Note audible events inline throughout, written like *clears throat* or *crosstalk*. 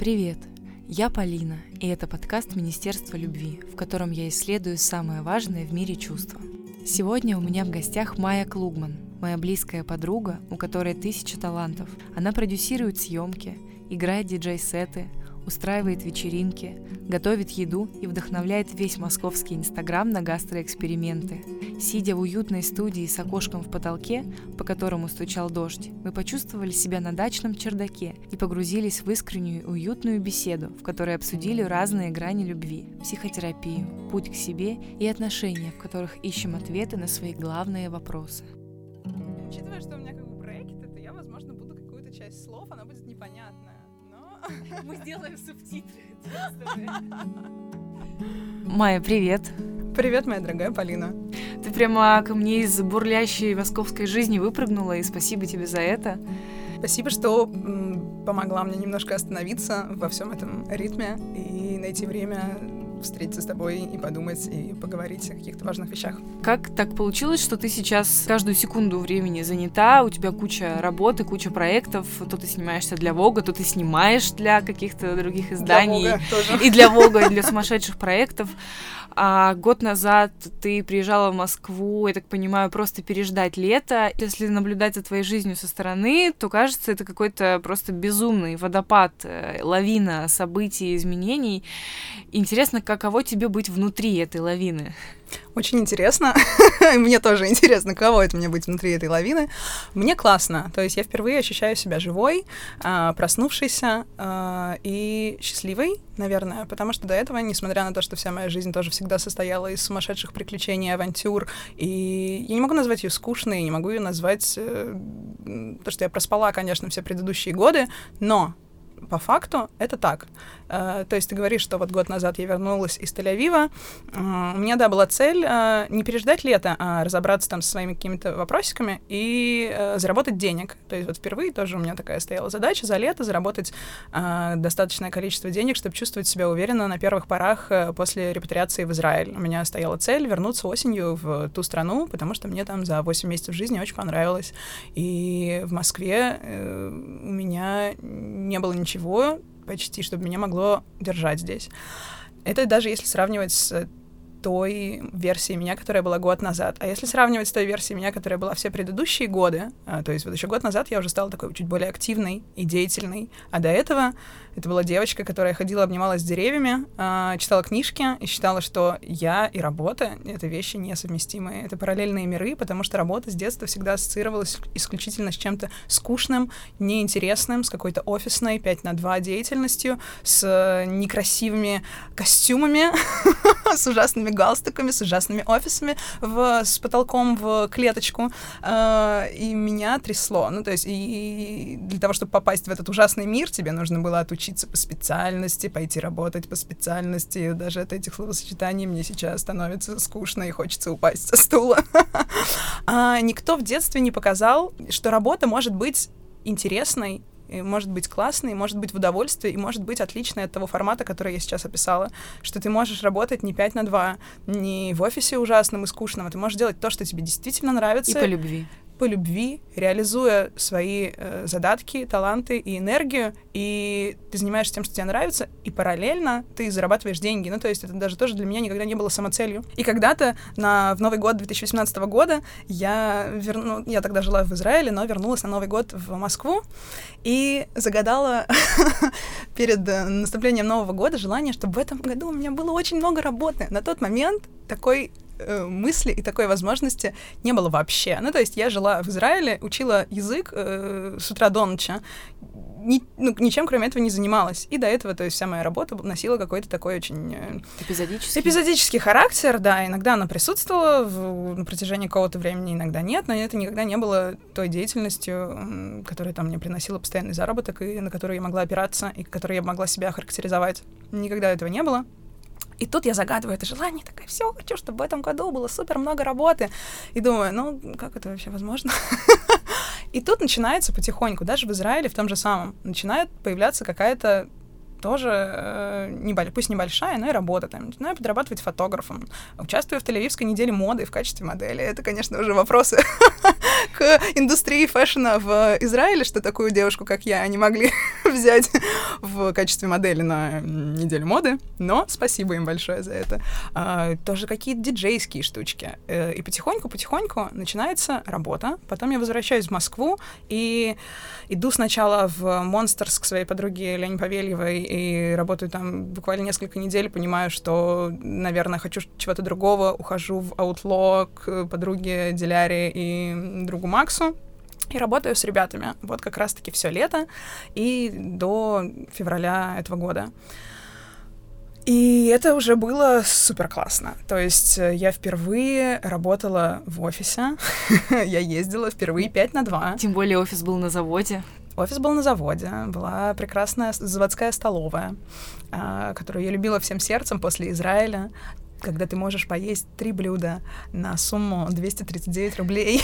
Привет! Я Полина, и это подкаст Министерства любви, в котором я исследую самое важное в мире чувства. Сегодня у меня в гостях Майя Клугман, моя близкая подруга, у которой тысяча талантов. Она продюсирует съемки, играет диджей-сеты, устраивает вечеринки, готовит еду и вдохновляет весь московский инстаграм на гастроэксперименты. Сидя в уютной студии с окошком в потолке, по которому стучал дождь, мы почувствовали себя на дачном чердаке и погрузились в искреннюю уютную беседу, в которой обсудили разные грани любви, психотерапию, путь к себе и отношения, в которых ищем ответы на свои главные вопросы. Учитывая, что у меня *laughs* мы сделаем субтитры. Майя, привет. Привет, моя дорогая Полина. Ты прямо ко мне из бурлящей московской жизни выпрыгнула, и спасибо тебе за это. Спасибо, что помогла мне немножко остановиться во всем этом ритме и найти время встретиться с тобой и подумать, и поговорить о каких-то важных вещах. Как так получилось, что ты сейчас каждую секунду времени занята, у тебя куча работы, куча проектов, то ты снимаешься для Вога, то ты снимаешь для каких-то других изданий. Для Вога тоже. И для Вога, и для сумасшедших проектов. А год назад ты приезжала в Москву, я так понимаю, просто переждать лето. Если наблюдать за твоей жизнью со стороны, то кажется, это какой-то просто безумный водопад, э, лавина событий, изменений. Интересно, каково тебе быть внутри этой лавины? Очень интересно. *laughs* мне тоже интересно, кого это мне быть внутри этой лавины. Мне классно. То есть я впервые ощущаю себя живой, а, проснувшейся а, и счастливой, наверное, потому что до этого, несмотря на то, что вся моя жизнь тоже всегда состояла из сумасшедших приключений, авантюр, и я не могу назвать ее скучной, не могу ее назвать э, то, что я проспала, конечно, все предыдущие годы, но по факту это так. Uh, то есть ты говоришь, что вот год назад я вернулась из Тель-Авива. Uh, у меня, да, была цель uh, не переждать лето, а разобраться там со своими какими-то вопросиками и заработать денег. То есть вот впервые тоже у меня такая стояла задача за лето заработать достаточное количество денег, чтобы чувствовать себя уверенно на первых порах после репатриации в Израиль. У меня стояла цель вернуться осенью в ту страну, потому что мне там за 8 месяцев жизни очень понравилось. И в Москве э, у меня не было ничего ничего почти, чтобы меня могло держать здесь. Это даже если сравнивать с той версии меня, которая была год назад. А если сравнивать с той версией меня, которая была все предыдущие годы, а, то есть вот еще год назад я уже стала такой чуть более активной и деятельной, а до этого это была девочка, которая ходила, обнималась с деревьями, э, читала книжки и считала, что я и работа — это вещи несовместимые. Это параллельные миры, потому что работа с детства всегда ассоциировалась исключительно с чем-то скучным, неинтересным, с какой-то офисной 5 на 2 деятельностью, с некрасивыми костюмами, *laughs* с ужасными галстуками, с ужасными офисами, в, с потолком в клеточку. Э, и меня трясло. Ну, то есть и для того, чтобы попасть в этот ужасный мир, тебе нужно было отучиться учиться по специальности, пойти работать по специальности. Даже от этих словосочетаний мне сейчас становится скучно и хочется упасть со стула. *laughs* а никто в детстве не показал, что работа может быть интересной, может быть классной, может быть в удовольствие, и может быть отличной от того формата, который я сейчас описала, что ты можешь работать не 5 на 2, не в офисе ужасном и скучном, а ты можешь делать то, что тебе действительно нравится. И по любви по любви, реализуя свои э, задатки, таланты и энергию, и ты занимаешься тем, что тебе нравится, и параллельно ты зарабатываешь деньги. Ну, то есть это даже тоже для меня никогда не было самоцелью. И когда-то на, в Новый год 2018 года я верну, я тогда жила в Израиле, но вернулась на Новый год в Москву и загадала *laughs* перед э, наступлением Нового года желание, чтобы в этом году у меня было очень много работы. На тот момент такой э, мысли и такой возможности не было вообще. Ну, то есть я жила в Израиле, учила язык э, с утра до ночи, ни, ну, ничем кроме этого не занималась. И до этого, то есть вся моя работа носила какой-то такой очень... Э, эпизодический? Эпизодический характер, да. Иногда она присутствовала в, на протяжении какого-то времени, иногда нет, но это никогда не было той деятельностью, которая там мне приносила постоянный заработок, и на которую я могла опираться, и которой я могла себя характеризовать. Никогда этого не было. И тут я загадываю это желание, такая, все, хочу, чтобы в этом году было супер много работы. И думаю, ну, как это вообще возможно? *laughs* И тут начинается потихоньку, даже в Израиле, в том же самом, начинает появляться какая-то тоже, э, небольш... пусть небольшая, но и работа. Там, начинаю подрабатывать фотографом. Участвую в Тель-Авивской неделе моды в качестве модели. Это, конечно, уже вопросы *laughs* к индустрии фэшна в Израиле, что такую девушку, как я, они могли *laughs* взять в качестве модели на неделю моды. Но спасибо им большое за это. А, тоже какие-то диджейские штучки. Э, и потихоньку-потихоньку начинается работа. Потом я возвращаюсь в Москву и иду сначала в Монстерс к своей подруге Лене Павельевой и работаю там буквально несколько недель, понимаю, что, наверное, хочу чего-то другого, ухожу в Outlaw к подруге Диляре и другу Максу, и работаю с ребятами. Вот как раз-таки все лето и до февраля этого года. И это уже было супер классно. То есть э, я впервые работала в офисе. *laughs* я ездила впервые 5 на 2. Тем более офис был на заводе. Офис был на заводе, была прекрасная заводская столовая, а, которую я любила всем сердцем после Израиля когда ты можешь поесть три блюда на сумму 239 рублей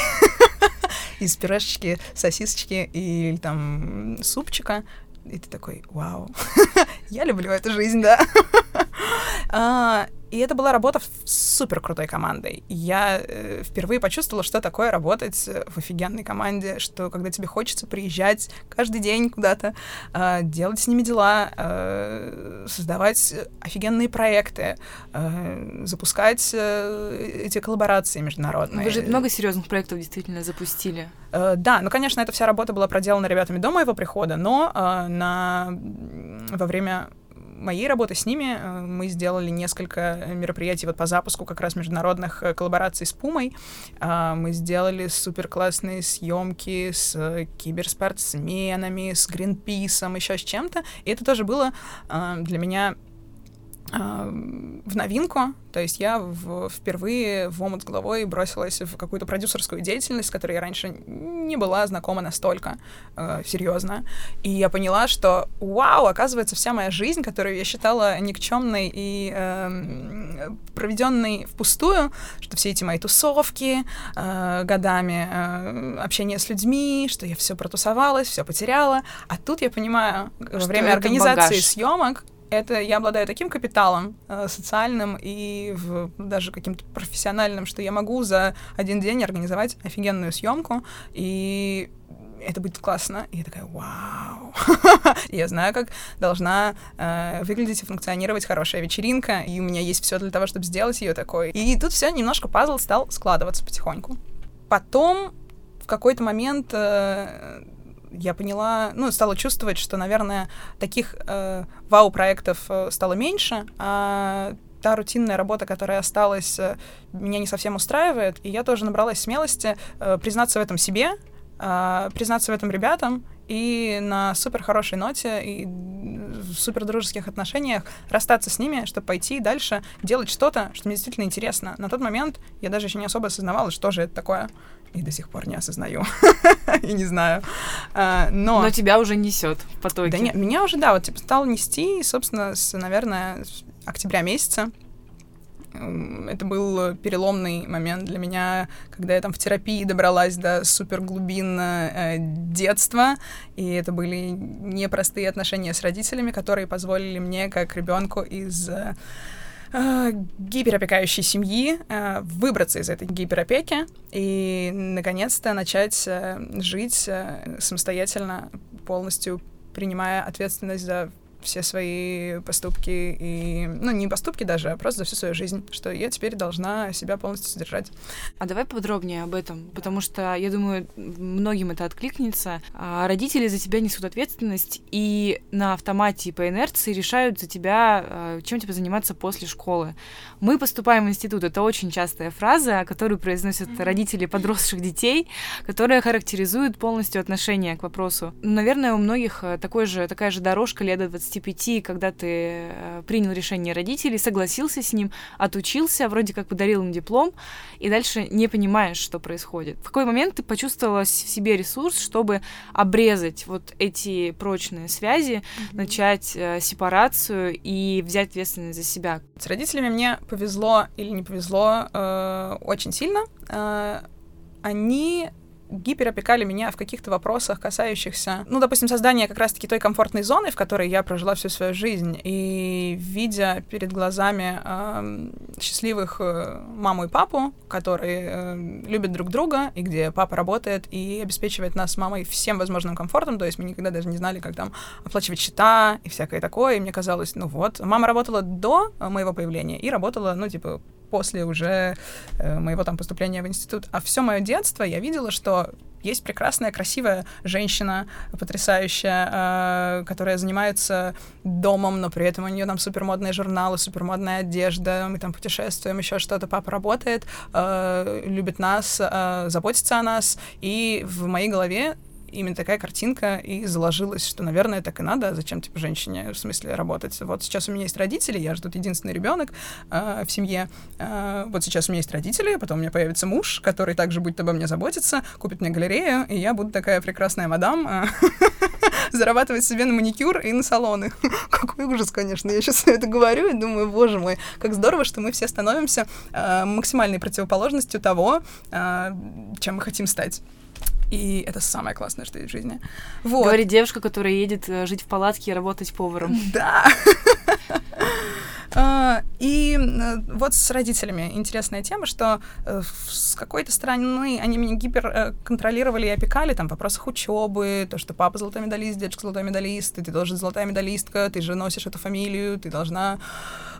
*laughs* из пюрешечки, сосисочки и там супчика, и ты такой, вау, *laughs* я люблю эту жизнь, да. *laughs* и это была работа с супер крутой командой. Я э, впервые почувствовала, что такое работать в офигенной команде, что когда тебе хочется приезжать каждый день куда-то, э, делать с ними дела, э, создавать офигенные проекты, э, запускать э, эти коллаборации международные. Вы же много серьезных проектов действительно запустили. Э, да, ну, конечно, эта вся работа была проделана ребятами до моего прихода, но э, на... во время моей работы с ними э, мы сделали несколько мероприятий вот по запуску как раз международных э, коллабораций с Пумой. А, мы сделали супер классные съемки с э, киберспортсменами, с Гринписом, еще с чем-то. И это тоже было для меня в новинку, то есть я в, впервые в омут с головой бросилась в какую-то продюсерскую деятельность, с которой я раньше не была знакома настолько э, серьезно. И я поняла, что вау, оказывается, вся моя жизнь, которую я считала никчемной и э, проведенной впустую, что все эти мои тусовки э, годами, э, общение с людьми, что я все протусовалась, все потеряла. А тут я понимаю, что во время организации съемок это я обладаю таким капиталом э, социальным и в, даже каким-то профессиональным, что я могу за один день организовать офигенную съемку, и это будет классно. И я такая, вау. *laughs* я знаю, как должна э, выглядеть и функционировать хорошая вечеринка, и у меня есть все для того, чтобы сделать ее такой. И тут все немножко пазл стал складываться потихоньку. Потом в какой-то момент э, я поняла, ну, стала чувствовать, что, наверное, таких э, вау-проектов э, стало меньше, а та рутинная работа, которая осталась, э, меня не совсем устраивает, и я тоже набралась смелости э, признаться в этом себе, э, признаться в этом ребятам, и на супер хорошей ноте и в супер дружеских отношениях расстаться с ними, чтобы пойти дальше делать что-то, что мне действительно интересно. На тот момент я даже еще не особо осознавала, что же это такое и до сих пор не осознаю. *laughs* и не знаю. А, но... но тебя уже несет в потоке. Да нет, меня уже, да, вот типа стал нести, собственно, с, наверное, с октября месяца. Это был переломный момент для меня, когда я там в терапии добралась до супер глубин э, детства, и это были непростые отношения с родителями, которые позволили мне, как ребенку из э, э, гиперопекающей семьи, э, выбраться из этой гиперопеки и, наконец-то, начать э, жить э, самостоятельно, полностью принимая ответственность за все свои поступки и, ну, не поступки даже, а просто за всю свою жизнь, что я теперь должна себя полностью содержать. А давай подробнее об этом, потому что, я думаю, многим это откликнется. А родители за тебя несут ответственность и на автомате и по инерции решают за тебя, а, чем тебе заниматься после школы. Мы поступаем в институт. Это очень частая фраза, которую произносят родители подросших детей, которая характеризует полностью отношение к вопросу. Наверное, у многих э, такой же, такая же дорожка лет до 20 25, когда ты э, принял решение родителей, согласился с ним, отучился, вроде как подарил им диплом, и дальше не понимаешь, что происходит. В какой момент ты почувствовала в себе ресурс, чтобы обрезать вот эти прочные связи, mm-hmm. начать э, сепарацию и взять ответственность за себя? С родителями мне повезло или не повезло э, очень сильно. Э, они гиперопекали меня в каких-то вопросах, касающихся, ну, допустим, создания как раз-таки той комфортной зоны, в которой я прожила всю свою жизнь. И видя перед глазами э, счастливых э, маму и папу, которые э, любят друг друга, и где папа работает и обеспечивает нас с мамой всем возможным комфортом, то есть мы никогда даже не знали, как там оплачивать счета и всякое такое, и мне казалось, ну вот, мама работала до моего появления и работала, ну, типа, после уже э, моего там поступления в институт. А все мое детство я видела, что есть прекрасная, красивая женщина, потрясающая, э, которая занимается домом, но при этом у нее там супермодные журналы, супермодная одежда, мы там путешествуем, еще что-то. Папа работает, э, любит нас, э, заботится о нас. И в моей голове именно такая картинка и заложилась, что, наверное, так и надо. Зачем, типа, женщине, в смысле, работать? Вот сейчас у меня есть родители, я же тут единственный ребенок э, в семье. Э, вот сейчас у меня есть родители, потом у меня появится муж, который также будет обо мне заботиться, купит мне галерею, и я буду такая прекрасная мадам, э, *laughs* зарабатывать себе на маникюр и на салоны. *laughs* Какой ужас, конечно. Я сейчас это говорю и думаю, боже мой, как здорово, что мы все становимся э, максимальной противоположностью того, э, чем мы хотим стать. И это самое классное, что есть в жизни. Вот. Говорит девушка, которая едет э, жить в палатке и работать поваром. Да. *laughs* А, и э, вот с родителями интересная тема, что э, с какой-то стороны они меня гипер контролировали и опекали там в вопросах учебы, то, что папа золотой медалист, дедушка золотой медалист, ты тоже золотая медалистка, ты же носишь эту фамилию, ты должна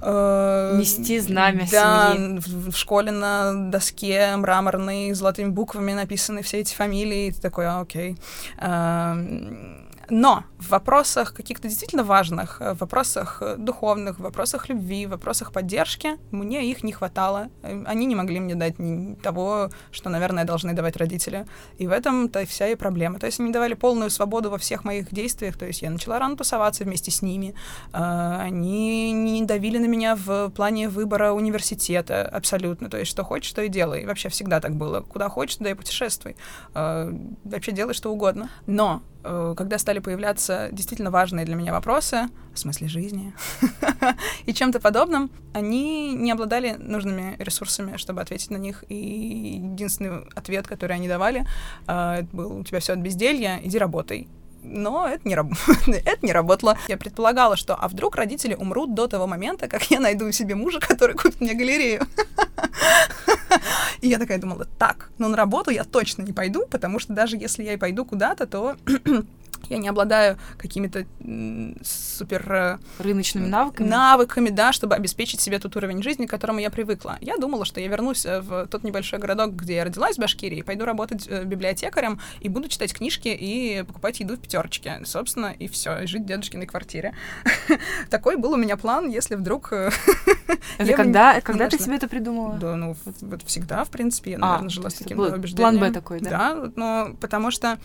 Э, Нести знамя да, семьи. В, в школе на доске мраморной золотыми буквами написаны все эти фамилии, и ты такой, а, окей. Э, но в вопросах каких-то действительно важных, э, в вопросах э, духовных, в вопросах любви, в вопросах поддержки, мне их не хватало. Э, они не могли мне дать того, что, наверное, должны давать родители. И в этом-то вся и проблема. То есть они давали полную свободу во всех моих действиях. То есть я начала рано тусоваться вместе с ними. Они не давили на меня в плане выбора университета абсолютно. То есть что хочешь, то и делай. Вообще всегда так было. Куда хочешь, туда и путешествуй. Вообще делай что угодно. Но когда стали появляться действительно важные для меня вопросы в смысле жизни *laughs* и чем-то подобным, они не обладали нужными ресурсами, чтобы ответить на них. И единственный ответ, который они давали, э, был «У тебя все от безделья, иди работай» но это не, раб... *laughs* это не работало. Я предполагала, что а вдруг родители умрут до того момента, как я найду себе мужа, который купит мне галерею. И я такая думала, так, но на работу я точно не пойду, потому что даже если я и пойду куда-то, то я не обладаю какими-то супер... Э, Рыночными навыками? Навыками, да, чтобы обеспечить себе тот уровень жизни, к которому я привыкла. Я думала, что я вернусь э, в тот небольшой городок, где я родилась, в Башкирии, пойду работать э, библиотекарем и буду читать книжки и покупать еду в пятерочке. Собственно, и все, и жить в дедушкиной квартире. *laughs* Такой был у меня план, если вдруг... *laughs* Это когда, когда ты себе это придумала? Да, ну, вот всегда, в принципе, я, наверное, а, жила с таким убеждением. План Б такой, да? Да, но потому что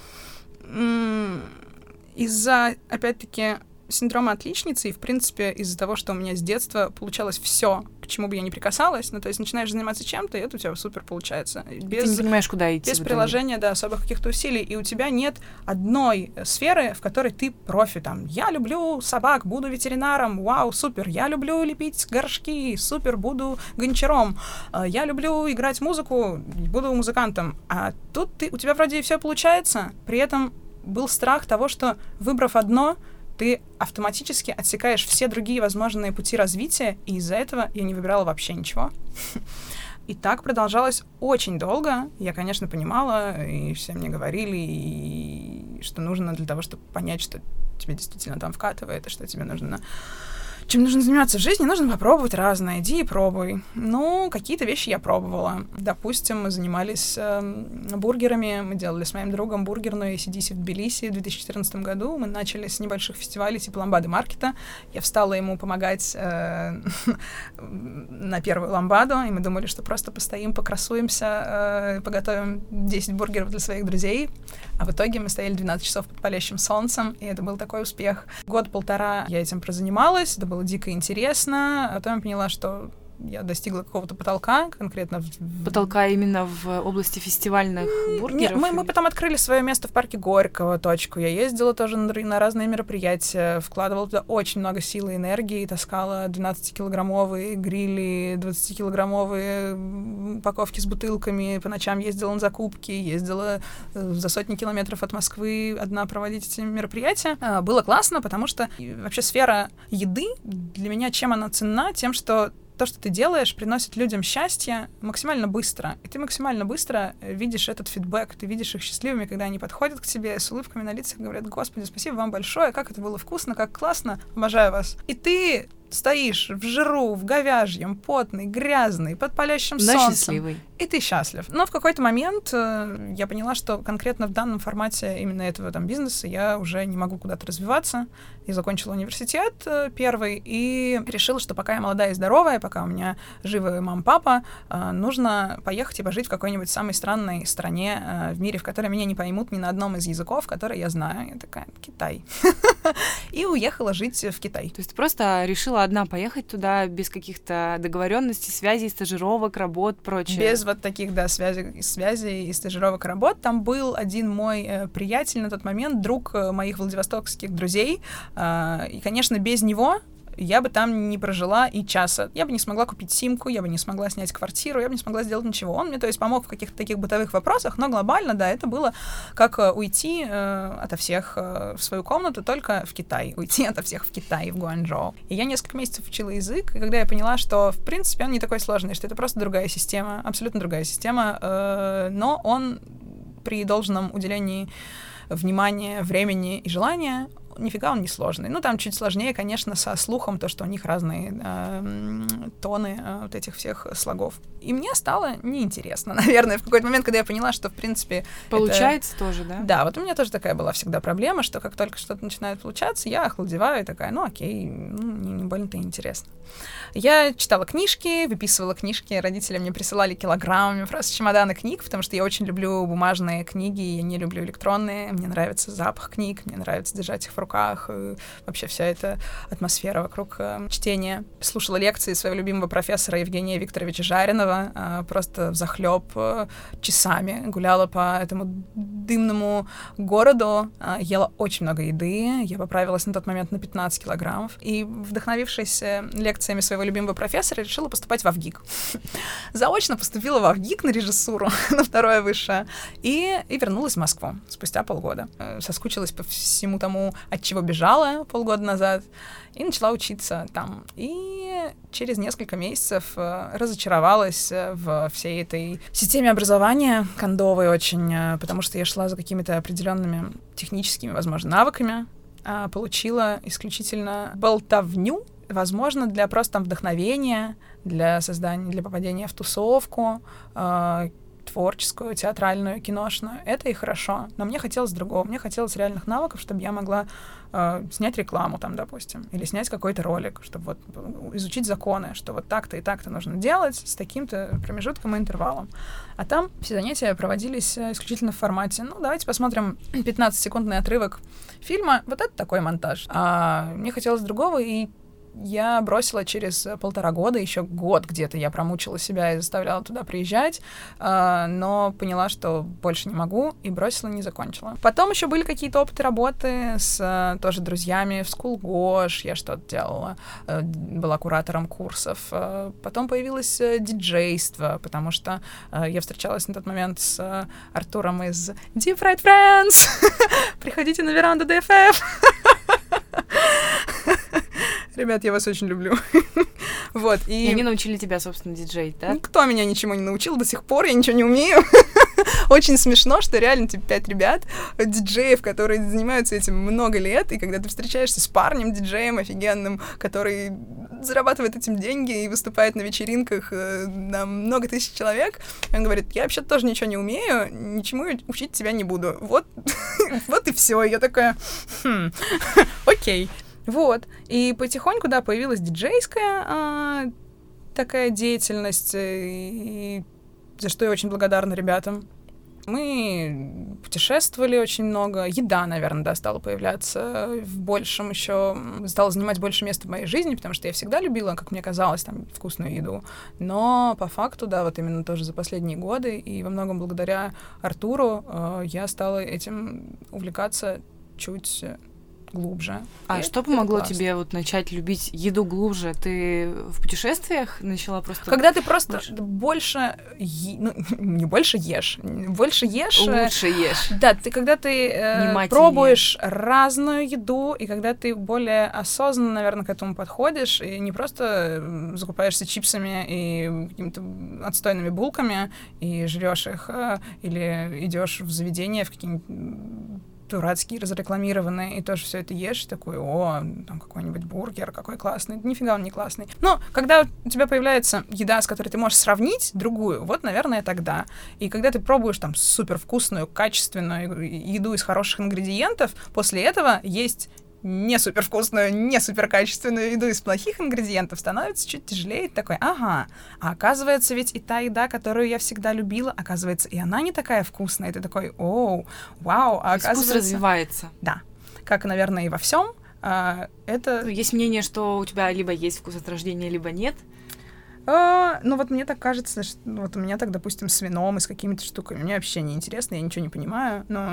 из-за, опять-таки, синдрома отличницы, и, в принципе, из-за того, что у меня с детства получалось все, к чему бы я не прикасалась, ну, то есть начинаешь заниматься чем-то, и это у тебя супер получается. Без, Ты не понимаешь, куда идти. Без приложения, да, особых каких-то усилий, и у тебя нет одной сферы, в которой ты профи, там, я люблю собак, буду ветеринаром, вау, супер, я люблю лепить горшки, супер, буду гончаром, э, я люблю играть музыку, буду музыкантом, а тут ты, у тебя вроде все получается, при этом был страх того, что выбрав одно, ты автоматически отсекаешь все другие возможные пути развития, и из-за этого я не выбирала вообще ничего. *laughs* И так продолжалось очень долго. Я, конечно, понимала, и все мне говорили, и что нужно для того, чтобы понять, что тебе действительно там вкатывает, и что тебе нужно чем нужно заниматься в жизни, нужно попробовать разное. Иди и пробуй. Ну, какие-то вещи я пробовала. Допустим, мы занимались э, бургерами. Мы делали с моим другом бургерную ACDC в Тбилиси в 2014 году. Мы начали с небольших фестивалей типа Ламбады Маркета. Я встала ему помогать э, на первую ламбаду, и мы думали, что просто постоим, покрасуемся, э, поготовим 10 бургеров для своих друзей. А в итоге мы стояли 12 часов под палящим солнцем, и это был такой успех. Год-полтора я этим прозанималась, это было дико интересно, а потом я поняла, что я достигла какого-то потолка конкретно. Потолка именно в области фестивальных бургеров? Нет, мы, мы потом открыли свое место в парке Горького, точку. Я ездила тоже на, на разные мероприятия, вкладывала туда очень много сил и энергии, таскала 12-килограммовые грили, 20-килограммовые упаковки с бутылками, по ночам ездила на закупки, ездила э, за сотни километров от Москвы одна проводить эти мероприятия. А, было классно, потому что вообще сфера еды для меня чем она ценна? Тем, что то, что ты делаешь, приносит людям счастье максимально быстро. И ты максимально быстро э, видишь этот фидбэк, ты видишь их счастливыми, когда они подходят к тебе с улыбками на лицах говорят, господи, спасибо вам большое, как это было вкусно, как классно, обожаю вас. И ты стоишь в жиру, в говяжьем, потный, грязный, под палящим Но солнцем. счастливый. И ты счастлив. Но в какой-то момент э, я поняла, что конкретно в данном формате именно этого там бизнеса я уже не могу куда-то развиваться. И закончила университет э, первый, и решила, что пока я молодая и здоровая, пока у меня живы мама, папа, э, нужно поехать и пожить в какой-нибудь самой странной стране э, в мире, в которой меня не поймут ни на одном из языков, которые я знаю. Я такая, Китай. *laughs* И уехала жить в Китай. То есть ты просто решила одна поехать туда без каких-то договоренностей, связей, стажировок, работ, прочее. Без вот таких, да, связей, связей и стажировок работ. Там был один мой э, приятель на тот момент, друг э, моих владивостокских друзей. Э, и, конечно, без него я бы там не прожила и часа. Я бы не смогла купить симку, я бы не смогла снять квартиру, я бы не смогла сделать ничего. Он мне, то есть, помог в каких-то таких бытовых вопросах, но глобально, да, это было как э, уйти э, ото всех э, в свою комнату, только в Китай. *laughs* Уйти ото всех в Китай, в Гуанчжоу. И я несколько месяцев учила язык, и когда я поняла, что, в принципе, он не такой сложный, что это просто другая система, абсолютно другая система, э, но он при должном уделении внимания, времени и желания, нифига он не сложный. Ну, там чуть сложнее, конечно, со слухом, то, что у них разные э, тоны э, вот этих всех слогов. И мне стало неинтересно, *laughs* наверное, в какой-то момент, когда я поняла, что, в принципе... Получается это... тоже, да? Да, вот у меня тоже такая была всегда проблема, что как только что-то начинает получаться, я охладеваю и такая, ну, окей, ну, не, не больно-то интересно. Я читала книжки, выписывала книжки, родители мне присылали килограммами просто чемоданы книг, потому что я очень люблю бумажные книги, я не люблю электронные, мне нравится запах книг, мне нравится держать их в руках, и вообще вся эта атмосфера вокруг э, чтения. Слушала лекции своего любимого профессора Евгения Викторовича Жаринова, э, просто в захлеб э, часами гуляла по этому дымному городу, э, ела очень много еды, я поправилась на тот момент на 15 килограммов, и вдохновившись э, лекциями своего любимого профессора, решила поступать в АВГИК. *laughs* Заочно поступила в АВГИК на режиссуру, *laughs* на второе высшее, и, и вернулась в Москву спустя полгода. Э, соскучилась по всему тому, от чего бежала полгода назад, и начала учиться там. И через несколько месяцев э, разочаровалась э, в всей этой системе образования, кондовой очень, э, потому что я шла за какими-то определенными техническими, возможно, навыками, а получила исключительно болтовню, возможно, для просто там вдохновения, для создания, для попадения в тусовку, творческую, театральную, киношную. Это и хорошо. Но мне хотелось другого. Мне хотелось реальных навыков, чтобы я могла э, снять рекламу там, допустим, или снять какой-то ролик, чтобы вот изучить законы, что вот так-то и так-то нужно делать с таким-то промежутком и интервалом. А там все занятия проводились э, исключительно в формате, ну, давайте посмотрим *clears throat* 15-секундный отрывок фильма. Вот это такой монтаж. А мне хотелось другого, и я бросила через полтора года, еще год где-то я промучила себя и заставляла туда приезжать, э, но поняла, что больше не могу, и бросила, не закончила. Потом еще были какие-то опыты работы с э, тоже друзьями в School Gosh, я что-то делала, э, была куратором курсов. Э, потом появилось э, диджейство, потому что э, я встречалась на тот момент с э, Артуром из Deep Fried Friends. *laughs* Приходите на веранду DFF. *laughs* Ребят, я вас очень люблю. *laughs* вот, и... и они научили тебя, собственно, диджей, да? Никто меня ничему не научил до сих пор, я ничего не умею. *laughs* очень смешно, что реально, типа, пять ребят, диджеев, которые занимаются этим много лет, и когда ты встречаешься с парнем, диджеем офигенным, который зарабатывает этим деньги и выступает на вечеринках э, на много тысяч человек, он говорит, я вообще тоже ничего не умею, ничему учить тебя не буду. Вот, *laughs* вот и все. Я такая, хм, окей. Вот. И потихоньку, да, появилась диджейская а, такая деятельность, э, и за что я очень благодарна ребятам. Мы путешествовали очень много. Еда, наверное, да, стала появляться в большем еще, стала занимать больше места в моей жизни, потому что я всегда любила, как мне казалось, там, вкусную еду. Но по факту, да, вот именно тоже за последние годы, и во многом благодаря Артуру э, я стала этим увлекаться чуть глубже. А и что помогло классно. тебе вот начать любить еду глубже? Ты в путешествиях начала просто... Когда ты просто больше, больше е... ну, *laughs* не больше ешь, больше ешь... Э, Лучше ешь. Да, ты когда ты э, пробуешь разную еду, и когда ты более осознанно, наверное, к этому подходишь, и не просто закупаешься чипсами и какими-то отстойными булками и жрешь их, э, или идешь в заведение в какие-нибудь дурацкие, разрекламированные, и тоже все это ешь, такой, о, там какой-нибудь бургер, какой классный. Нифига он не классный. Но когда у тебя появляется еда, с которой ты можешь сравнить другую, вот, наверное, тогда. И когда ты пробуешь там супер вкусную, качественную еду из хороших ингредиентов, после этого есть не супер вкусную, не супер качественную еду из плохих ингредиентов, становится чуть тяжелее. Такой, ага, а оказывается ведь и та еда, которую я всегда любила, оказывается, и она не такая вкусная. И ты такой, оу, вау, а оказывается... Вкус развивается. Да. Как, наверное, и во всем. А, это... Есть мнение, что у тебя либо есть вкус от рождения, либо нет. А, ну вот мне так кажется, что ну, вот у меня так, допустим, с вином и с какими-то штуками. Мне вообще не интересно, я ничего не понимаю. Но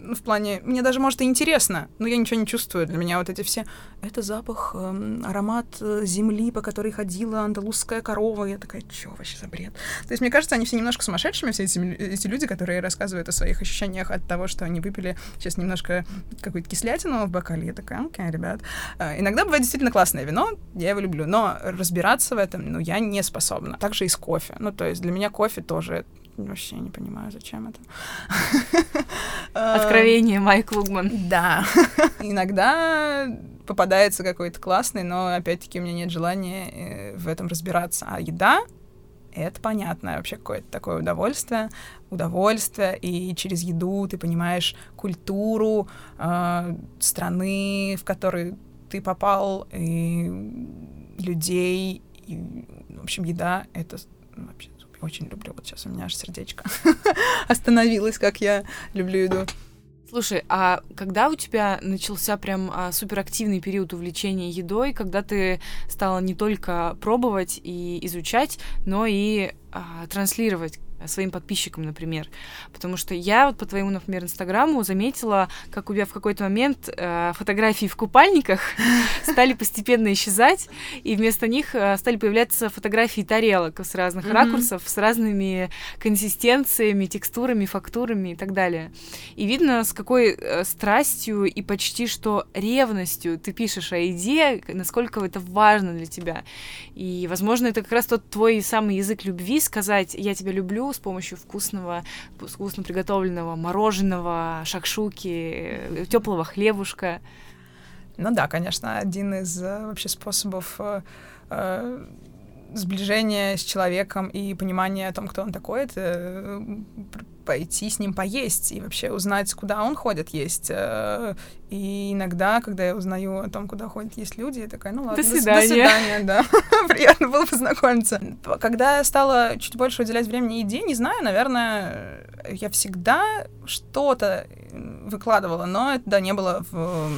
ну, в плане, мне даже, может, и интересно, но я ничего не чувствую. Для меня вот эти все... Это запах, э, аромат э, земли, по которой ходила андалузская корова. Я такая, чё вообще за бред? То есть мне кажется, они все немножко сумасшедшими, все эти, эти люди, которые рассказывают о своих ощущениях от того, что они выпили сейчас немножко какую-то кислятину в бокале. Я такая, окей, ребят. Э, иногда бывает действительно классное вино, я его люблю, но разбираться в этом, ну, я не способна. Также и с кофе. Ну, то есть для меня кофе тоже вообще не понимаю, зачем это. *laughs* Откровение Майк Лугман. Да. *laughs* Иногда попадается какой-то классный, но опять-таки у меня нет желания э, в этом разбираться. А еда это понятно, вообще какое-то такое удовольствие, удовольствие, и через еду ты понимаешь культуру э, страны, в которой ты попал, и людей, и в общем, еда — это ну, вообще очень люблю. Вот сейчас у меня аж сердечко *laughs* остановилось, как я люблю еду. Слушай, а когда у тебя начался прям а, суперактивный период увлечения едой, когда ты стала не только пробовать и изучать, но и а, транслировать своим подписчикам, например. Потому что я вот по твоему, например, инстаграму заметила, как у тебя в какой-то момент э, фотографии в купальниках *laughs* стали постепенно исчезать, и вместо них э, стали появляться фотографии тарелок с разных mm-hmm. ракурсов, с разными консистенциями, текстурами, фактурами и так далее. И видно, с какой э, страстью и почти что ревностью ты пишешь о еде, насколько это важно для тебя. И, возможно, это как раз тот твой самый язык любви, сказать «я тебя люблю», с помощью вкусного, вкусно приготовленного мороженого, шакшуки, теплого хлебушка. Ну да, конечно, один из э, вообще способов э, э, сближения с человеком и понимания о том, кто он такой, это э, пойти с ним поесть и вообще узнать, куда он ходит есть. Э, и иногда, когда я узнаю о том, куда ходят есть люди, я такая, ну ладно, до свидания, до, свидания да. *laughs* Приятно было познакомиться. Когда я стала чуть больше уделять времени еде, не знаю, наверное, я всегда что-то выкладывала, но это, да, не было в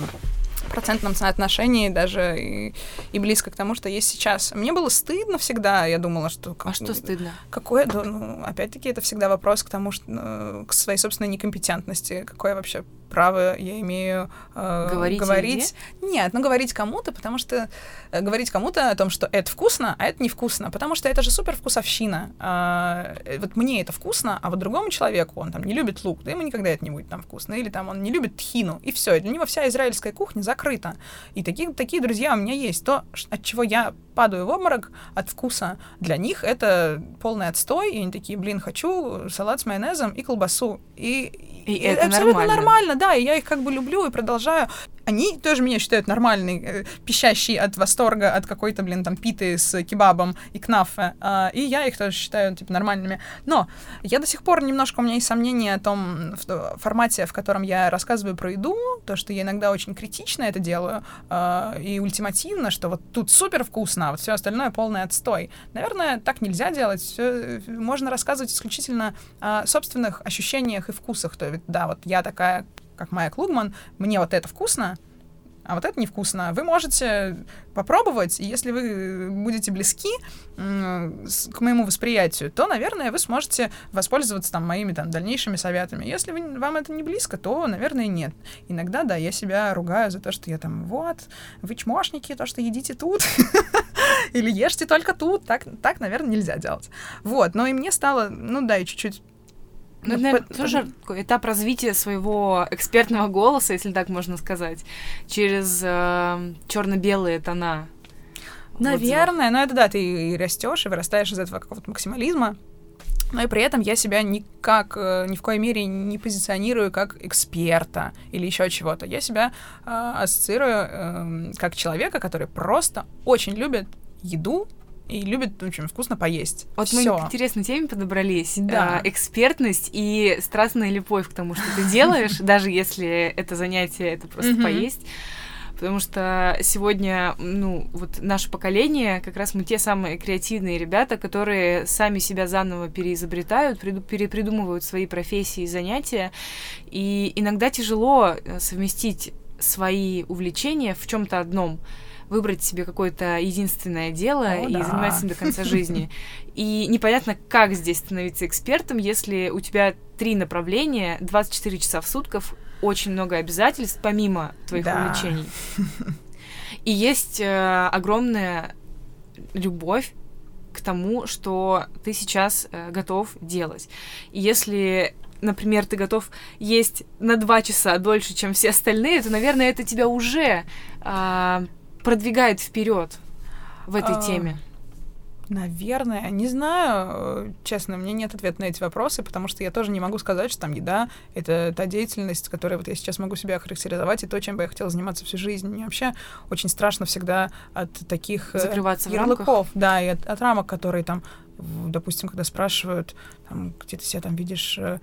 процентном соотношении даже и, и близко к тому, что есть сейчас. Мне было стыдно всегда, я думала, что... Как, а что стыдно? Какое, да, ну, опять-таки, это всегда вопрос к тому, что, ну, к своей собственной некомпетентности, какое вообще право я имею э, говорить. говорить. Нет, ну говорить кому-то, потому что э, говорить кому-то о том, что это вкусно, а это невкусно, потому что это же супер вкусовщина. А, э, вот мне это вкусно, а вот другому человеку он там не любит лук, да ему никогда это не будет там вкусно, или там он не любит тхину, и все, для него вся израильская кухня закрыта. И такие, такие друзья у меня есть. То, от чего я падаю в обморок от вкуса, для них это полный отстой, и они такие, блин, хочу салат с майонезом и колбасу. И, и, и это абсолютно нормально. нормально, да, и я их как бы люблю и продолжаю. Они тоже меня считают нормальной, э, пищащей от восторга от какой-то, блин, там, питы с кебабом и кнафе, э, и я их тоже считаю, типа, нормальными. Но я до сих пор немножко, у меня есть сомнения о том в формате, в котором я рассказываю про еду, то, что я иногда очень критично это делаю, э, и ультимативно, что вот тут супер вкусно, а вот все остальное полный отстой. Наверное, так нельзя делать. Всё, можно рассказывать исключительно о собственных ощущениях и вкусах. То есть, да, вот я такая как Майя Клугман, мне вот это вкусно, а вот это невкусно. Вы можете попробовать, и если вы будете близки к моему восприятию, то, наверное, вы сможете воспользоваться там моими там дальнейшими советами. Если вы, вам это не близко, то, наверное, нет. Иногда, да, я себя ругаю за то, что я там, вот, вы чмошники, то, что едите тут, *laughs* или ешьте только тут, так, так, наверное, нельзя делать. Вот, но и мне стало, ну да, и чуть-чуть ну, это, наверное, по... тоже такой этап развития своего экспертного голоса, если так можно сказать, через э, черно-белые тона. Наверное, но это да, ты и растешь, и вырастаешь из этого какого-то максимализма. Но и при этом я себя никак, э, ни в коей мере не позиционирую как эксперта или еще чего-то. Я себя э, ассоциирую э, как человека, который просто очень любит еду, и любит очень вкусно поесть. Вот Всё. мы к интересной теме подобрались. Да. А, экспертность и страстная любовь к тому, что ты делаешь, *laughs* даже если это занятие это просто поесть. Потому что сегодня, ну, вот наше поколение, как раз мы те самые креативные ребята, которые сами себя заново переизобретают, перепридумывают свои профессии и занятия. И иногда тяжело э, совместить свои увлечения в чем-то одном выбрать себе какое-то единственное дело О, и да. заниматься им до конца *laughs* жизни. И непонятно, как здесь становиться экспертом, если у тебя три направления, 24 часа в сутках, очень много обязательств, помимо твоих да. увлечений. *laughs* И есть э, огромная любовь к тому, что ты сейчас э, готов делать. И если например, ты готов есть на два часа дольше, чем все остальные, то, наверное, это тебя уже э, продвигает вперед в этой а, теме? Наверное, не знаю, честно, у меня нет ответа на эти вопросы, потому что я тоже не могу сказать, что там еда — это та деятельность, которой вот я сейчас могу себя характеризовать, и то, чем бы я хотела заниматься всю жизнь. Мне вообще очень страшно всегда от таких э, Закрываться ярлыков, да, и от, от рамок, которые там, допустим, когда спрашивают, там, где ты себя там видишь э,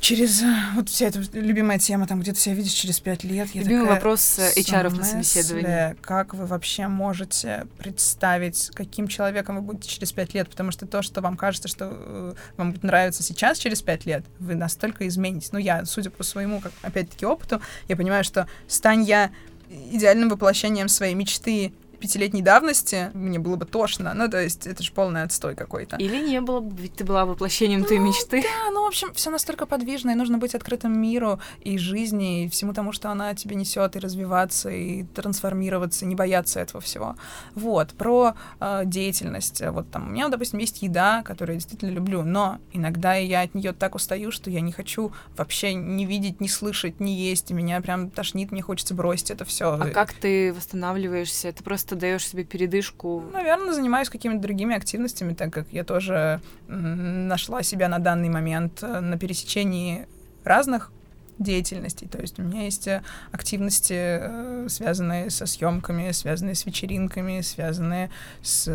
через э, вот вся эта любимая тема, там где-то себя видишь через пять лет. Я Любимый такая, вопрос HR на собеседовании. Как вы вообще можете представить, каким человеком вы будете через пять лет? Потому что то, что вам кажется, что э, вам будет нравиться сейчас, через пять лет, вы настолько изменитесь. Ну, я, судя по своему, как, опять-таки, опыту, я понимаю, что стань я идеальным воплощением своей мечты пятилетней давности, мне было бы тошно. Ну, то есть, это же полный отстой какой-то. Или не было бы, ведь ты была воплощением ну, твоей мечты. Да, ну, в общем, все настолько подвижно, и нужно быть открытым миру и жизни, и всему тому, что она тебе несет, и развиваться, и трансформироваться, и не бояться этого всего. Вот, про э, деятельность. Вот там у меня, допустим, есть еда, которую я действительно люблю, но иногда я от нее так устаю, что я не хочу вообще не видеть, не слышать, не есть, и меня прям тошнит, мне хочется бросить это все. А как ты восстанавливаешься? Это просто просто даешь себе передышку? Наверное, занимаюсь какими-то другими активностями, так как я тоже нашла себя на данный момент э, на пересечении разных деятельностей. То есть у меня есть э, активности, э, связанные со съемками, связанные с вечеринками, связанные с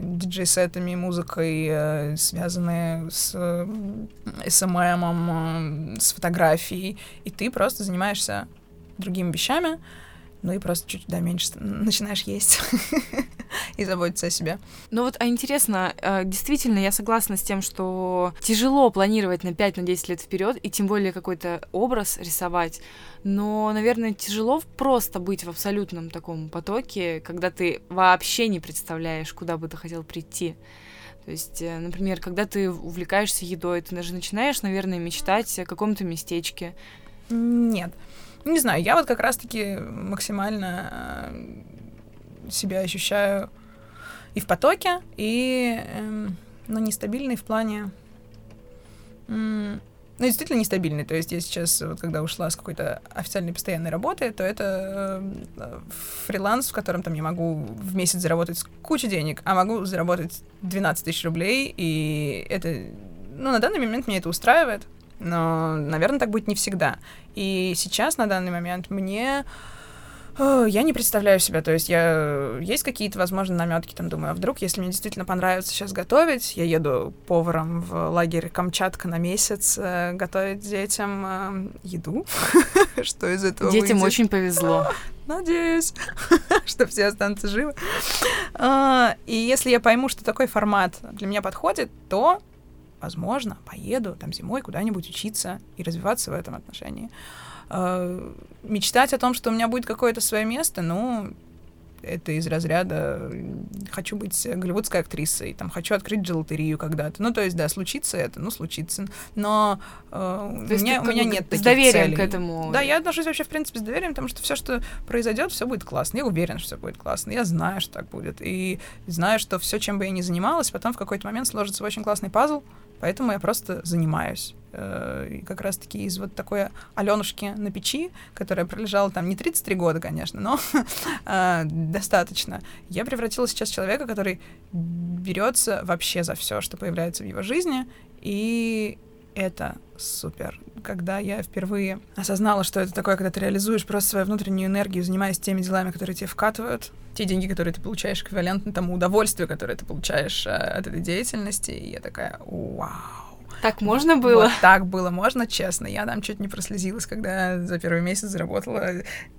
диджей-сетами, музыкой, связанные с СММом, с фотографией. И ты просто занимаешься другими вещами, ну и просто чуть да, меньше начинаешь есть *laughs* и заботиться о себе. Ну вот, а интересно, а, действительно, я согласна с тем, что тяжело планировать на 5-10 на лет вперед, и тем более какой-то образ рисовать, но, наверное, тяжело просто быть в абсолютном таком потоке, когда ты вообще не представляешь, куда бы ты хотел прийти. То есть, э, например, когда ты увлекаешься едой, ты даже начинаешь, наверное, мечтать о каком-то местечке. Нет. Не знаю, я вот как раз-таки максимально э, себя ощущаю и в потоке, и, э, ну, нестабильный в плане... Ну, действительно нестабильный. То есть я сейчас, вот когда ушла с какой-то официальной постоянной работы, то это э, фриланс, в котором там я могу в месяц заработать кучу денег, а могу заработать 12 тысяч рублей, и это... Ну, на данный момент меня это устраивает. Но, наверное, так будет не всегда. И сейчас, на данный момент, мне Э, я не представляю себя, то есть я есть какие-то, возможно, наметки, там думаю, а вдруг, если мне действительно понравится сейчас готовить, я еду поваром в лагерь Камчатка на месяц э, готовить детям э, еду, *laughs* что из этого Детям очень повезло. *laughs* Надеюсь, *laughs* что все останутся живы. И если я пойму, что такой формат для меня подходит, то возможно, поеду там зимой куда-нибудь учиться и развиваться в этом отношении. Э, мечтать о том, что у меня будет какое-то свое место, ну, это из разряда хочу быть голливудской актрисой, там хочу открыть джелатерию когда-то. Ну, то есть, да, случится это, ну, случится. Но э, у меня, у меня нет таких С доверием целей. к этому. Да, я отношусь вообще, в принципе, с доверием, потому что все, что произойдет, все будет классно. Я уверена, что все будет классно. Я знаю, что так будет. И знаю, что все, чем бы я ни занималась, потом в какой-то момент сложится очень классный пазл, поэтому я просто занимаюсь. Э, и как раз-таки из вот такой Аленушки на печи, которая пролежала там не 33 года, конечно, но *laughs* э, достаточно, я превратилась сейчас в человека, который берется вообще за все, что появляется в его жизни, и это супер. Когда я впервые осознала, что это такое, когда ты реализуешь просто свою внутреннюю энергию, занимаясь теми делами, которые тебе вкатывают, те деньги, которые ты получаешь, эквивалентны тому удовольствию, которое ты получаешь э, от этой деятельности, и я такая, вау, так можно было? Вот так было можно, честно. Я там чуть не прослезилась, когда за первый месяц заработала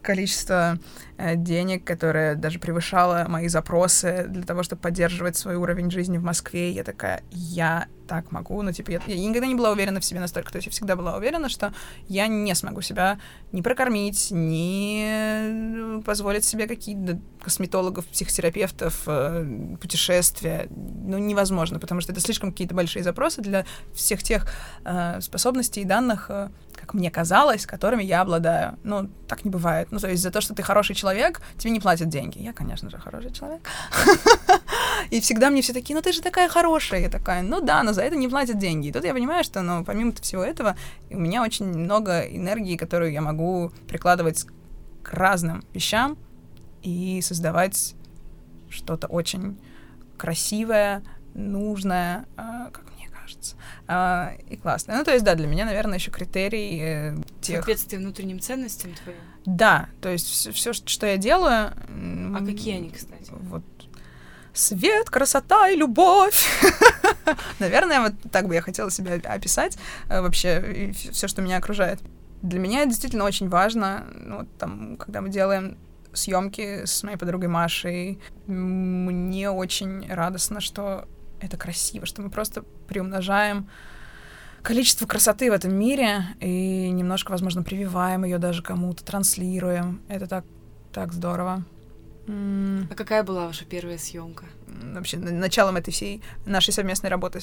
количество э, денег, которое даже превышало мои запросы для того, чтобы поддерживать свой уровень жизни в Москве. Я такая, я так могу. Ну, типа, я, я никогда не была уверена в себе настолько. То есть я всегда была уверена, что я не смогу себя ни прокормить, ни позволить себе какие-то косметологов, психотерапевтов, э, путешествия. Ну, невозможно, потому что это слишком какие-то большие запросы для всех тех э, способностей и данных, э, как мне казалось, которыми я обладаю. Ну, так не бывает. Ну, то есть за то, что ты хороший человек, тебе не платят деньги. Я, конечно же, хороший человек. *laughs* И всегда мне все такие, ну ты же такая хорошая. Я такая, ну да, но за это не платят деньги. И тут я понимаю, что, ну, помимо всего этого, у меня очень много энергии, которую я могу прикладывать к разным вещам и создавать что-то очень красивое, нужное, а, как. А, и классно. Ну, то есть, да, для меня, наверное, еще критерий э, тех... Соответствие внутренним ценностям твоим? Да, то есть все, что я делаю... А какие они, кстати? Вот свет, красота и любовь. *laughs* Наверное, вот так бы я хотела себя описать э, вообще все, что меня окружает. Для меня это действительно очень важно. Ну, там, когда мы делаем съемки с моей подругой Машей, мне очень радостно, что это красиво, что мы просто приумножаем количество красоты в этом мире и немножко, возможно, прививаем ее даже кому-то, транслируем. Это так, так здорово. А какая была ваша первая съемка? Вообще, началом этой всей нашей совместной работы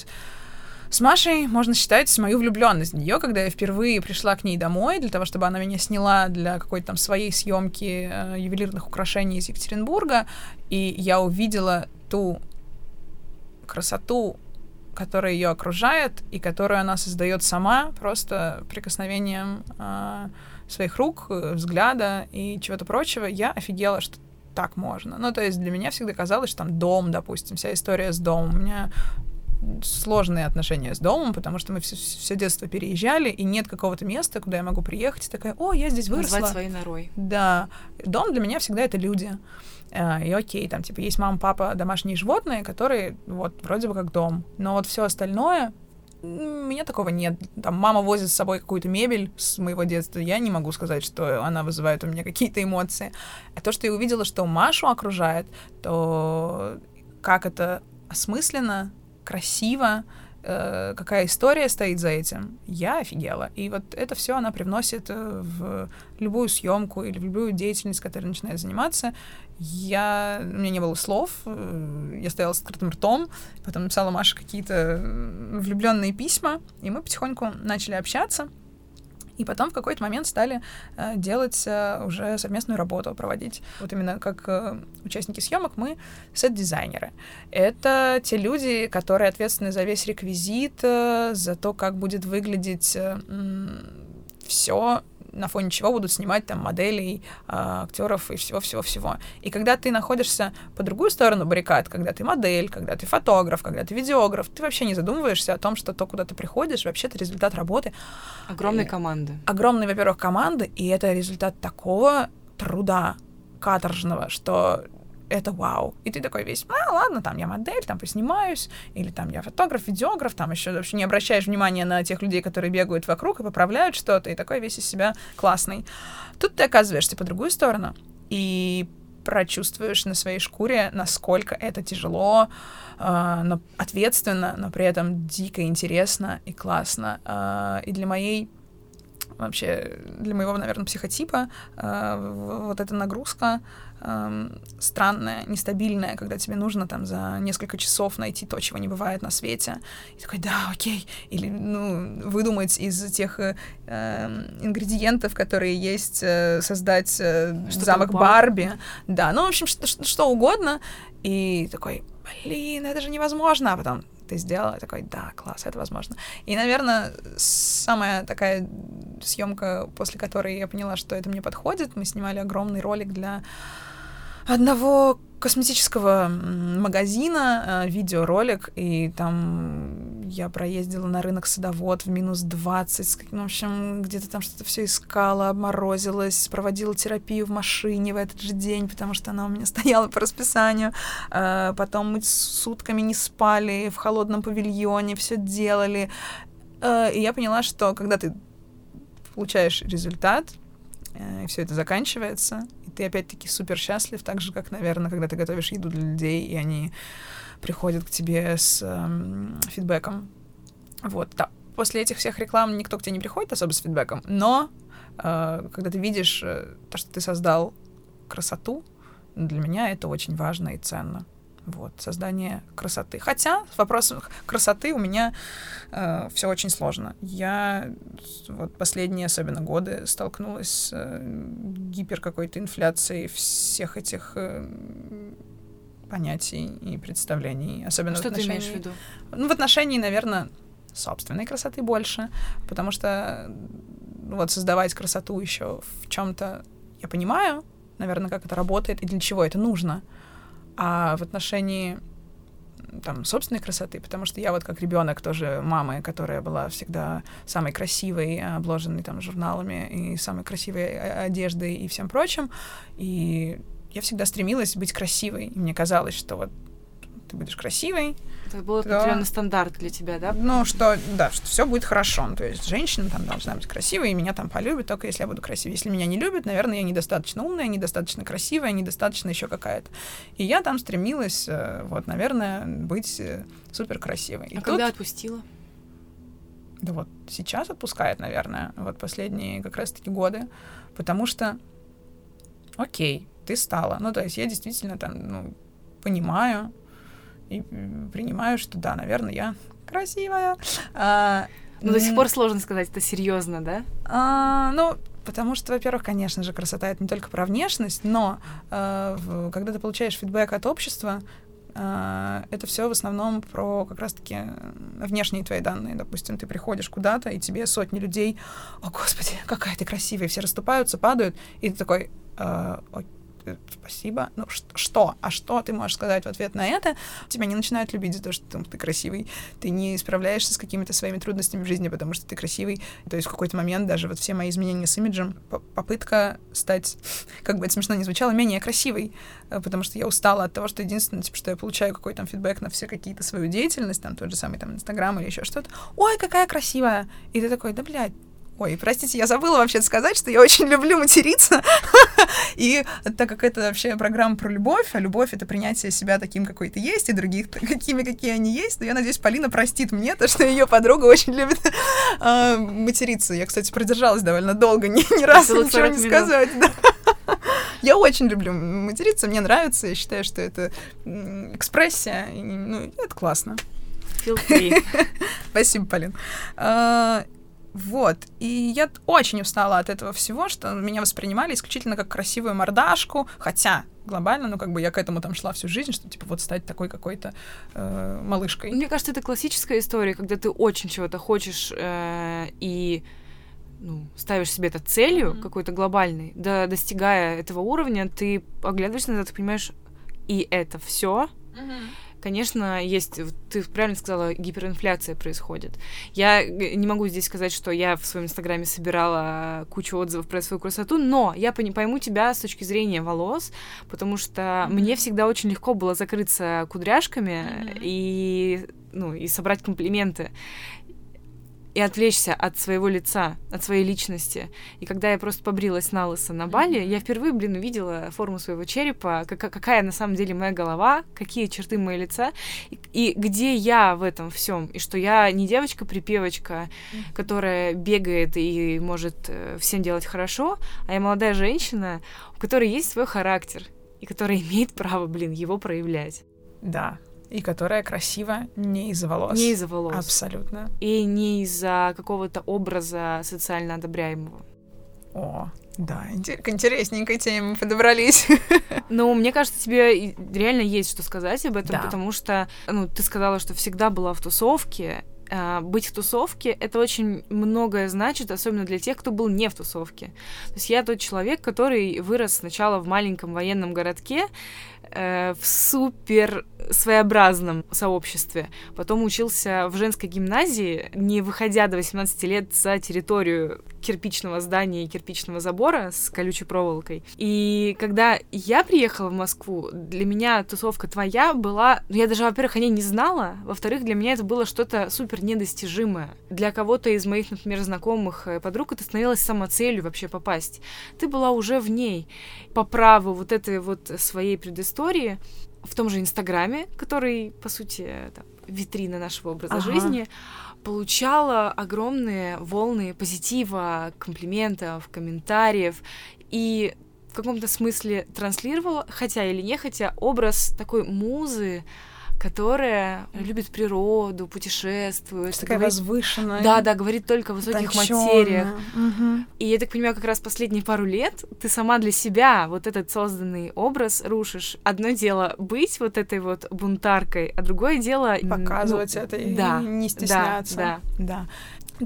с Машей можно считать мою влюбленность в нее, когда я впервые пришла к ней домой для того, чтобы она меня сняла для какой-то там своей съемки э, ювелирных украшений из Екатеринбурга, и я увидела ту красоту, которая ее окружает и которую она создает сама просто прикосновением э, своих рук, взгляда и чего-то прочего, я офигела, что так можно. Ну, то есть для меня всегда казалось, что там дом, допустим, вся история с домом. У меня сложные отношения с домом, потому что мы все, все детство переезжали, и нет какого-то места, куда я могу приехать, и такая, о, я здесь выросла. Назвать своей норой. Да. Дом для меня всегда это люди. Uh, и окей, там, типа, есть мама, папа, домашние животные, которые, вот, вроде бы как дом. Но вот все остальное, у меня такого нет. Там мама возит с собой какую-то мебель с моего детства. Я не могу сказать, что она вызывает у меня какие-то эмоции. А то, что я увидела, что Машу окружает, то как это осмысленно, красиво, э, какая история стоит за этим, я офигела. И вот это все она привносит э, в любую съемку или в любую деятельность, которой начинает заниматься. Я... У меня не было слов, э, я стояла с открытым ртом, потом написала Маше какие-то влюбленные письма, и мы потихоньку начали общаться. И потом в какой-то момент стали э, делать э, уже совместную работу, проводить. Вот именно как э, участники съемок мы сет-дизайнеры. Это те люди, которые ответственны за весь реквизит, э, за то, как будет выглядеть э, все на фоне чего будут снимать там моделей, э, актеров и всего-всего-всего. И когда ты находишься по другую сторону баррикад, когда ты модель, когда ты фотограф, когда ты видеограф, ты вообще не задумываешься о том, что то, куда ты приходишь, вообще-то результат работы. Огромной команды. Огромной, во-первых, команды, и это результат такого труда каторжного, что это вау. И ты такой весь, а, ладно, там я модель, там поснимаюсь, или там я фотограф, видеограф, там еще вообще не обращаешь внимания на тех людей, которые бегают вокруг и поправляют что-то, и такой весь из себя классный. Тут ты оказываешься по другую сторону и прочувствуешь на своей шкуре, насколько это тяжело, э, но ответственно, но при этом дико интересно и классно. Э, и для моей вообще для моего, наверное, психотипа э, вот эта нагрузка э, странная, нестабильная, когда тебе нужно там за несколько часов найти то, чего не бывает на свете. И такой, да, окей. Или, ну, выдумать из тех э, ингредиентов, которые есть, э, создать э, замок Барби. Барби. Да, ну, в общем, что, что угодно. И такой, блин, это же невозможно. А потом ты сделала, такой, да, класс, это возможно. И, наверное, самая такая съемка, после которой я поняла, что это мне подходит, мы снимали огромный ролик для одного косметического магазина, э, видеоролик, и там я проездила на рынок садовод в минус 20, ну, в общем, где-то там что-то все искала, обморозилась, проводила терапию в машине в этот же день, потому что она у меня *laughs* стояла по расписанию. Э, потом мы сутками не спали в холодном павильоне, все делали. Э, и я поняла, что когда ты получаешь результат, и все это заканчивается, ты опять-таки супер счастлив, так же, как, наверное, когда ты готовишь еду для людей, и они приходят к тебе с эм, фидбэком. Вот, да. После этих всех реклам никто к тебе не приходит особо с фидбэком, но э, когда ты видишь э, то, что ты создал красоту, для меня это очень важно и ценно. Вот, создание красоты. Хотя с вопросом красоты у меня э, все очень сложно. Я вот последние особенно годы столкнулась с э, гипер какой-то инфляцией всех этих э, понятий и представлений. Особенно Что в отношении, ты имеешь в виду? Ну, в отношении, наверное, собственной красоты больше, потому что вот создавать красоту еще в чем-то я понимаю, наверное, как это работает и для чего это нужно. А в отношении там, собственной красоты, потому что я вот как ребенок тоже мамы, которая была всегда самой красивой, обложенной там журналами и самой красивой одеждой и всем прочим, и я всегда стремилась быть красивой, и мне казалось, что вот ты будешь красивой, это был то... определенный стандарт для тебя, да? Ну, что, да, что все будет хорошо. Ну, то есть женщина там должна быть красивой, и меня там полюбят, только если я буду красивой. Если меня не любят, наверное, я недостаточно умная, недостаточно красивая, недостаточно еще какая-то. И я там стремилась, э, вот, наверное, быть э, супер красивой. А когда отпустила? Да вот сейчас отпускает, наверное, вот последние как раз-таки годы, потому что, окей, ты стала. Ну, то есть я действительно там, ну, понимаю, и принимаю, что да, наверное, я красивая. А, Но до сих пор сложно сказать, это серьезно, да? А, ну, потому что, во-первых, конечно же, красота это не только про внешность, но э, в, когда ты получаешь фидбэк от общества, Uh, это все в основном про как раз-таки внешние твои данные. Допустим, ты приходишь куда-то, и тебе сотни людей, о, господи, *laughs* какая ты красивая, все расступаются, падают, и ты такой, uh, спасибо. Ну, что? А что ты можешь сказать в ответ на это? Тебя не начинают любить за то, что ты, ты красивый. Ты не справляешься с какими-то своими трудностями в жизни, потому что ты красивый. То есть в какой-то момент даже вот все мои изменения с имиджем, попытка стать, как бы это смешно не звучало, менее красивой, э, потому что я устала от того, что единственное, типа, что я получаю какой-то там фидбэк на все какие-то свою деятельность, там тот же самый там Инстаграм или еще что-то. Ой, какая красивая! И ты такой, да, блядь, Ой, простите, я забыла вообще сказать, что я очень *laughs* люблю материться. *laughs* И так как это вообще программа про любовь, а любовь — это принятие себя таким, какой ты есть, и других какими, какие они есть, то я надеюсь, Полина простит мне то, что ее подруга очень любит э, *laughs* материться. Я, кстати, продержалась довольно долго, ни, ни разу ничего не минут. сказать. Да. Я очень люблю материться, мне нравится, я считаю, что это экспрессия, и, ну, это классно. Feel free. Спасибо, Полин. Вот. И я очень устала от этого всего, что меня воспринимали исключительно как красивую мордашку, хотя глобально, ну, как бы я к этому там шла всю жизнь, что, типа, вот стать такой какой-то э, малышкой. Мне кажется, это классическая история, когда ты очень чего-то хочешь, э, и ну, ставишь себе это целью Мгм. какой-то глобальной, да, достигая этого уровня, ты оглядываешься назад и понимаешь, и это все. Конечно, есть, ты правильно сказала, гиперинфляция происходит. Я не могу здесь сказать, что я в своем инстаграме собирала кучу отзывов про свою красоту, но я пойму тебя с точки зрения волос, потому что Мгм. мне всегда очень легко было закрыться кудряшками Мгм. и, ну, и собрать комплименты и отвлечься от своего лица, от своей личности. И когда я просто побрилась на лысо на Бали, я впервые, блин, увидела форму своего черепа, кака- какая на самом деле моя голова, какие черты моего лица, и, и где я в этом всем, и что я не девочка-припевочка, которая бегает и может э, всем делать хорошо, а я молодая женщина, у которой есть свой характер, и которая *laughs* имеет право, блин, его проявлять. Да. И которая красива не из-за волос. Не из-за волос. Абсолютно. И не из-за какого-то образа социально одобряемого. О, да, к интересненькой теме мы подобрались. *laughs* Ну, мне кажется, тебе реально есть что сказать об этом, Да. потому что, ну, ты сказала, что всегда была в тусовке. А, Быть в тусовке — это очень многое значит, особенно для тех, кто был не в тусовке. То есть я тот человек, который вырос сначала в маленьком военном городке, э, в супер своеобразном сообществе. Потом учился в женской гимназии, не выходя до 18 лет за территорию кирпичного здания и кирпичного забора с колючей проволокой. И когда я приехала в Москву, для меня тусовка твоя была... Ну, я даже, во-первых, о ней не знала, во-вторых, для меня это было что-то супер недостижимое. Для кого-то из моих, например, знакомых э, подруг это становилось самоцелью вообще попасть. Ты была уже в ней по праву вот этой вот своей предыстории в том же Инстаграме, который, по сути, там, витрина нашего образа Ага. жизни, получала огромные волны позитива, комплиментов, комментариев и в каком-то смысле транслировала, хотя или не хотя, образ такой музы, которая любит природу, путешествует. Такая говорит- возвышенная. Да, да, говорит только о высоких утончённая. материях. Мгм. И я так понимаю, как раз последние пару лет ты сама для себя вот этот созданный образ рушишь. Одно дело быть вот этой вот бунтаркой, а другое дело... Показывать ну, это и да, не стесняться. Да, Да. Да,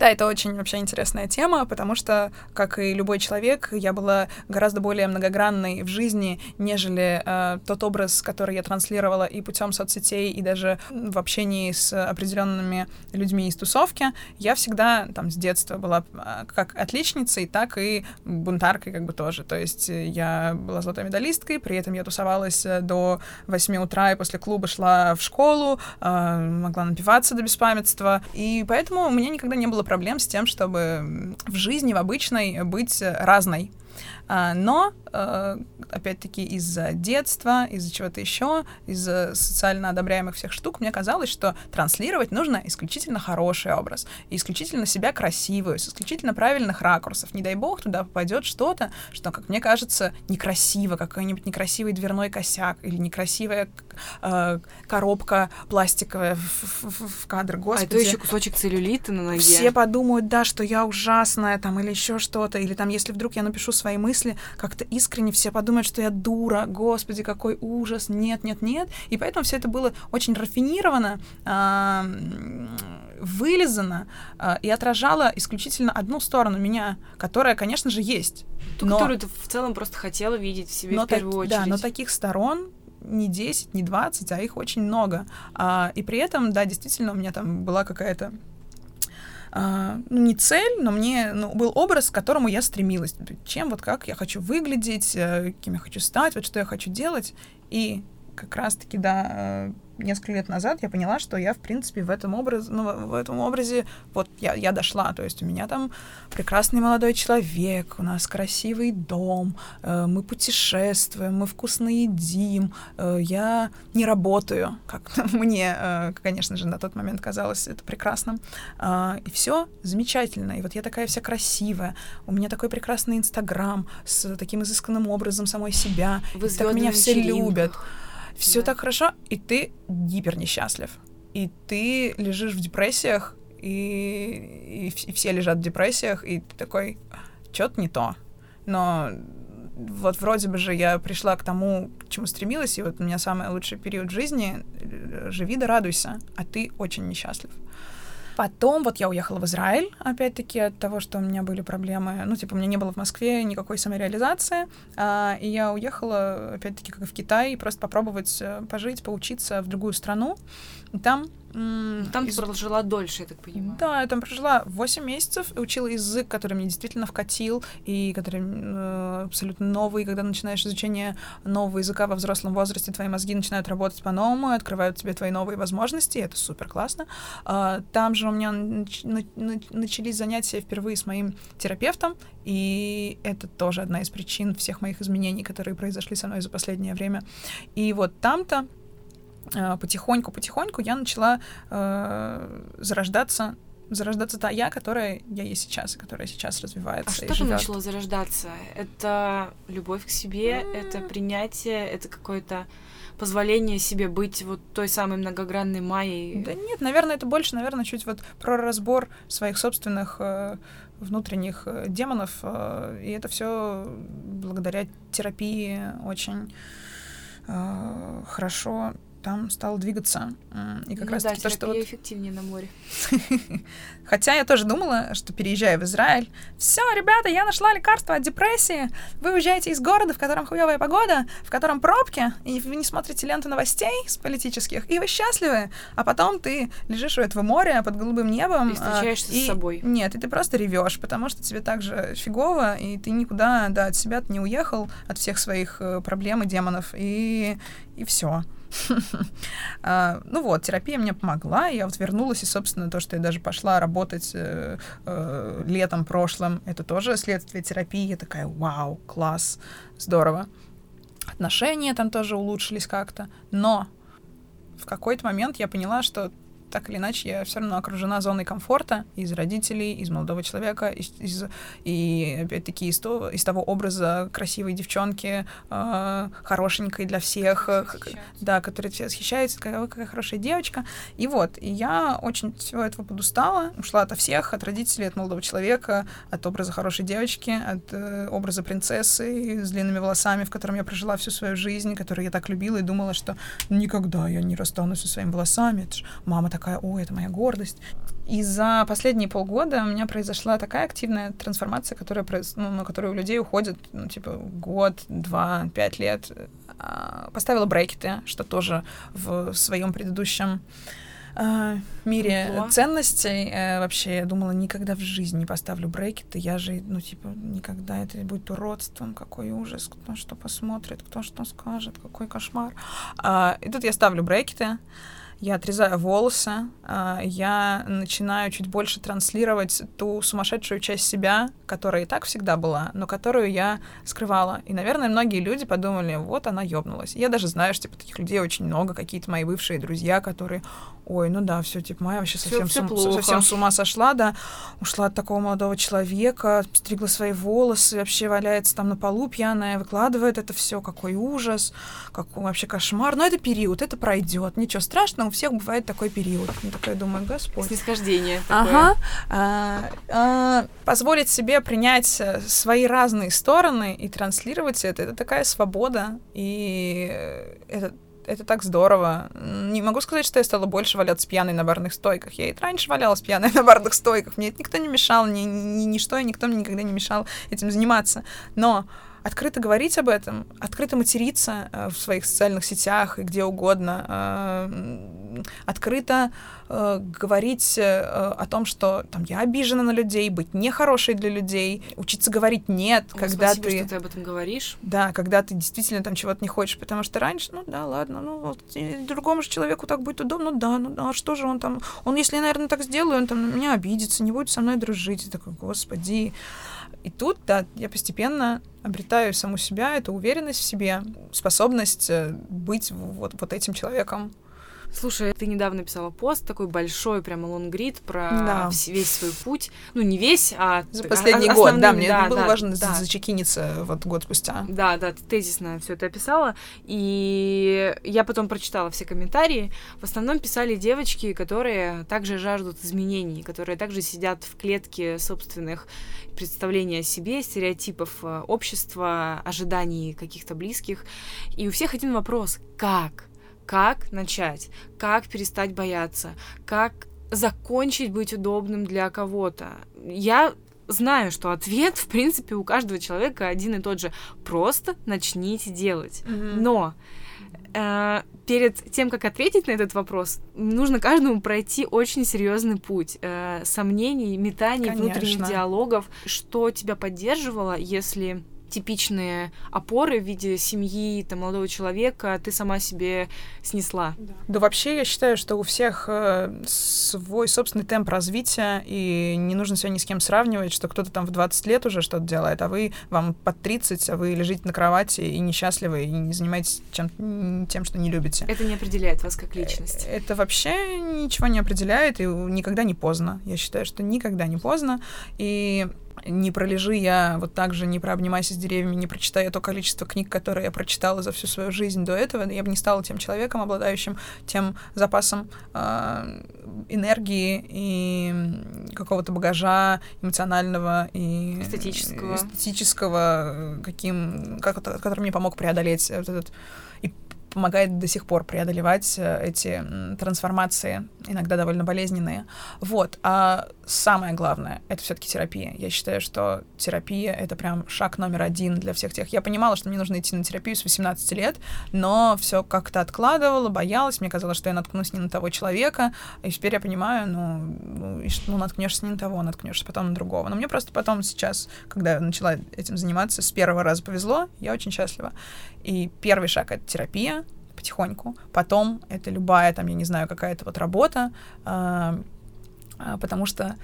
это очень вообще интересная тема, потому что, как и любой человек, я была гораздо более многогранной в жизни, нежели э, тот образ, который я транслировала и путем соцсетей, и даже в общении с определенными людьми из тусовки. Я всегда там с детства была э, как отличницей, так и бунтаркой как бы тоже. То есть э, я была золотой медалисткой, при этом я тусовалась э, до 8 утра и после клуба шла в школу, э, могла напиваться до беспамятства. И поэтому у меня никогда не было проблем с тем, чтобы в жизни, в обычной, быть разной. А, Но, э, опять-таки, из-за детства, из-за чего-то еще, из-за социально одобряемых всех штук, мне казалось, что транслировать нужно исключительно хороший образ, исключительно себя красивую, с исключительно правильных ракурсов. Не дай бог, туда попадет что-то, что, как мне кажется, некрасиво, какой-нибудь некрасивый дверной косяк или некрасивая э, коробка пластиковая в, в- в- кадр. А Господи. это еще кусочек целлюлита на ноге. Все подумают, да, что я ужасная, там, или еще что-то, или там, если вдруг я напишу свои мысли, как-то искренне все подумают, что я дура, господи, какой ужас, нет, нет, нет. И поэтому все это было очень рафинировано, а, вылизано а, и отражало исключительно одну сторону меня, которая, конечно же, есть. Ту, но- которую ты в целом просто хотела видеть в себе но в первую так- очередь. Да, но таких сторон не 10, не 20, а их очень много. А, и при этом, да, действительно, у меня там была какая-то а, ну, не цель, но мне ну, был образ, к которому я стремилась. Чем, вот как я хочу выглядеть, э, кем я хочу стать, вот что я хочу делать. И как раз-таки, да, э, несколько лет назад я поняла, что я, в принципе, в этом образе, ну, в этом образе, вот я, я дошла. То есть у меня там прекрасный молодой человек, у нас красивый дом, э, мы путешествуем, мы вкусно едим, э, я не работаю, как *laughs* мне, э, конечно же, на тот момент казалось это прекрасным. А, и все замечательно. И вот я такая вся красивая, у меня такой прекрасный Инстаграм с таким изысканным образом самой себя. Вы и так меня все любят. Все Да. так хорошо, и ты гипер несчастлив. И ты лежишь в депрессиях, и, и и все лежат в депрессиях, и ты такой, что-то не то. Но вот вроде бы же я пришла к тому, к чему стремилась, и вот у меня самый лучший период жизни, э, живи да радуйся, а ты очень несчастлив. Потом вот я уехала в Израиль, опять-таки, от того, что у меня были проблемы. Ну, типа, у меня не было в Москве никакой самореализации. А, и я уехала, опять-таки, как и в Китай, просто попробовать э, пожить, поучиться в другую страну. И там там из... ты прожила дольше, я так понимаю. Да, я там прожила 8 месяцев, учила язык, который мне действительно вкатил, и который э, абсолютно новый. Когда начинаешь изучение нового языка во взрослом возрасте, твои мозги начинают работать по-новому, открывают тебе твои новые возможности, и это супер классно. Э, там же у меня нач- на- начались занятия впервые с моим терапевтом, и это тоже одна из причин всех моих изменений, которые произошли со мной за последнее время. И вот там-то потихоньку-потихоньку я начала э, зарождаться зарождаться та я, которая я есть сейчас, и которая сейчас развивается. А что там начало зарождаться? Это любовь к себе, mm. это принятие, это какое-то позволение себе быть вот той самой многогранной Майей? Да нет, наверное, это больше, наверное, чуть вот про разбор своих собственных э, внутренних э, демонов, э, и это все благодаря терапии очень э, хорошо там стал двигаться. И как ну, раз да, то, что вот... эффективнее на море. *laughs* Хотя я тоже думала, что переезжая в Израиль, все, ребята, я нашла лекарство от депрессии. Вы уезжаете из города, в котором хуевая погода, в котором пробки, и вы не смотрите ленту новостей с политических, и вы счастливы. А потом ты лежишь у этого моря под голубым небом. И встречаешься а, и... с собой. Нет, и ты просто ревешь, потому что тебе так же фигово, и ты никуда да, от себя не уехал, от всех своих э, проблем и демонов, и, и все. *laughs* А, ну вот, терапия мне помогла, я вот вернулась, и, собственно, то, что я даже пошла работать э, э, летом прошлым, это тоже следствие терапии. Я такая, вау, класс, здорово. Отношения там тоже улучшились как-то, но в какой-то момент я поняла, что так или иначе я все равно окружена зоной комфорта из родителей, из молодого человека, из, из, и опять-таки из, того, из того образа красивой девчонки, э, хорошенькой для всех, да, которая все восхищается, какая, какая хорошая девочка. И вот, и я очень всего этого подустала, ушла от всех, от родителей, от молодого человека, от образа хорошей девочки, от э, образа принцессы с длинными волосами, в котором я прожила всю свою жизнь, которую я так любила и думала, что никогда я не расстанусь со своими волосами. Это ж мама такая, о, это моя гордость. И за последние полгода у меня произошла такая активная трансформация, которая, ну, на которую у людей уходит, ну, типа, год, два, пять лет. А, поставила брекеты, что тоже в своем предыдущем э, мире Ого. ценностей. Э, вообще, я думала, никогда в жизни не поставлю брекеты. Я же, ну, типа, никогда это будет уродством. Какой ужас, кто что посмотрит, кто что скажет, какой кошмар. А, и тут я ставлю брекеты я отрезаю волосы, а, я начинаю чуть больше транслировать ту сумасшедшую часть себя, которая и так всегда была, но которую я скрывала. И, наверное, многие люди подумали, вот она ёбнулась. Я даже знаю, что типа, таких людей очень много, какие-то мои бывшие друзья, которые, ой, ну да, все, типа, моя вообще совсем, всё, всё сум, совсем с ума сошла, да, ушла от такого молодого человека, стригла свои волосы, вообще валяется там на полу пьяная, выкладывает это все, какой ужас, какой вообще кошмар. Но это период, это пройдет, ничего страшного, у всех бывает такой период. Я такая думаю, Господь. Снисхождение. Ага. А, а, позволить себе принять э, свои разные стороны и транслировать это, это такая свобода, и это это так здорово. Не могу сказать, что я стала больше валяться пьяной на барных стойках. Я и раньше валялась пьяной на барных стойках. Мне это никто не мешал, ни, ни, ничто, и никто мне никогда не мешал этим заниматься. Но открыто говорить об этом, открыто материться э, в своих социальных сетях и где угодно, э, открыто э, говорить э, о том, что там я обижена на людей, быть нехорошей для людей, учиться говорить нет, О, когда спасибо, ты... что ты об этом говоришь. Да, когда ты действительно там чего-то не хочешь, потому что раньше, ну да, ладно, ну вот другому же человеку так будет удобно, ну да, ну да, а что же он там, он, если я, наверное, так сделаю, он там на меня обидится, не будет со мной дружить, и такой, господи, и тут, да, я постепенно обретаю саму себя, эту уверенность в себе, способность э, быть вот, вот этим человеком, Слушай, ты недавно писала пост такой большой, прямо лонгрид про да. весь свой путь. Ну, не весь, а... За последний год, да, мне да, было да, важно да. зачекиниться вот год спустя. Да, да, ты тезисно все это описала. И я потом прочитала все комментарии. В основном писали девочки, которые также жаждут изменений, которые также сидят в клетке собственных представлений о себе, стереотипов э, общества, ожиданий каких-то близких. И у всех один вопрос. Как? Как начать, как перестать бояться, как закончить быть удобным для кого-то? Я знаю, что ответ, *laughs* в принципе, у каждого человека один и тот же. Просто начните делать. Мгм. Но э, перед тем, как ответить на этот вопрос, нужно каждому пройти очень серьезный путь э, сомнений, метаний, внутренних Конечно. диалогов. Что тебя поддерживало, если типичные опоры в виде семьи, там, молодого человека ты сама себе снесла? Да вообще я считаю, что у всех э, свой собственный темп развития, и не нужно себя ни с кем сравнивать, что кто-то там в 20 лет уже что-то делает, а вы, вам под 30, а вы лежите на кровати и несчастливы, и не занимаетесь чем, тем, что не любите. Это не определяет вас как личность. Это вообще ничего не определяет, и никогда не поздно. Я считаю, что никогда не поздно. И не пролежи я вот так же, не прообнимайся с деревьями, не прочитая то количество книг, которые я прочитала за всю свою жизнь до этого, я бы не стала тем человеком, обладающим тем запасом э, энергии и какого-то багажа эмоционального и Эстетического. эстетического, э, каким, как, который мне помог преодолеть вот этот и помогает до сих пор преодолевать э, эти трансформации, иногда довольно болезненные. Вот. А самое главное — это все таки терапия. Я считаю, что терапия — это прям шаг номер один для всех тех. Я понимала, что мне нужно идти на терапию с 18 лет, но все как-то откладывала, боялась. Мне казалось, что я наткнусь не на того человека. И теперь я понимаю, ну, ну, ну наткнешься не на того, наткнешься потом на другого. Но мне просто потом сейчас, когда я начала этим заниматься, с первого раза повезло, я очень счастлива. И первый шаг — это терапия, потихоньку. Потом это любая, там, я не знаю, какая-то вот работа, а, а, потому что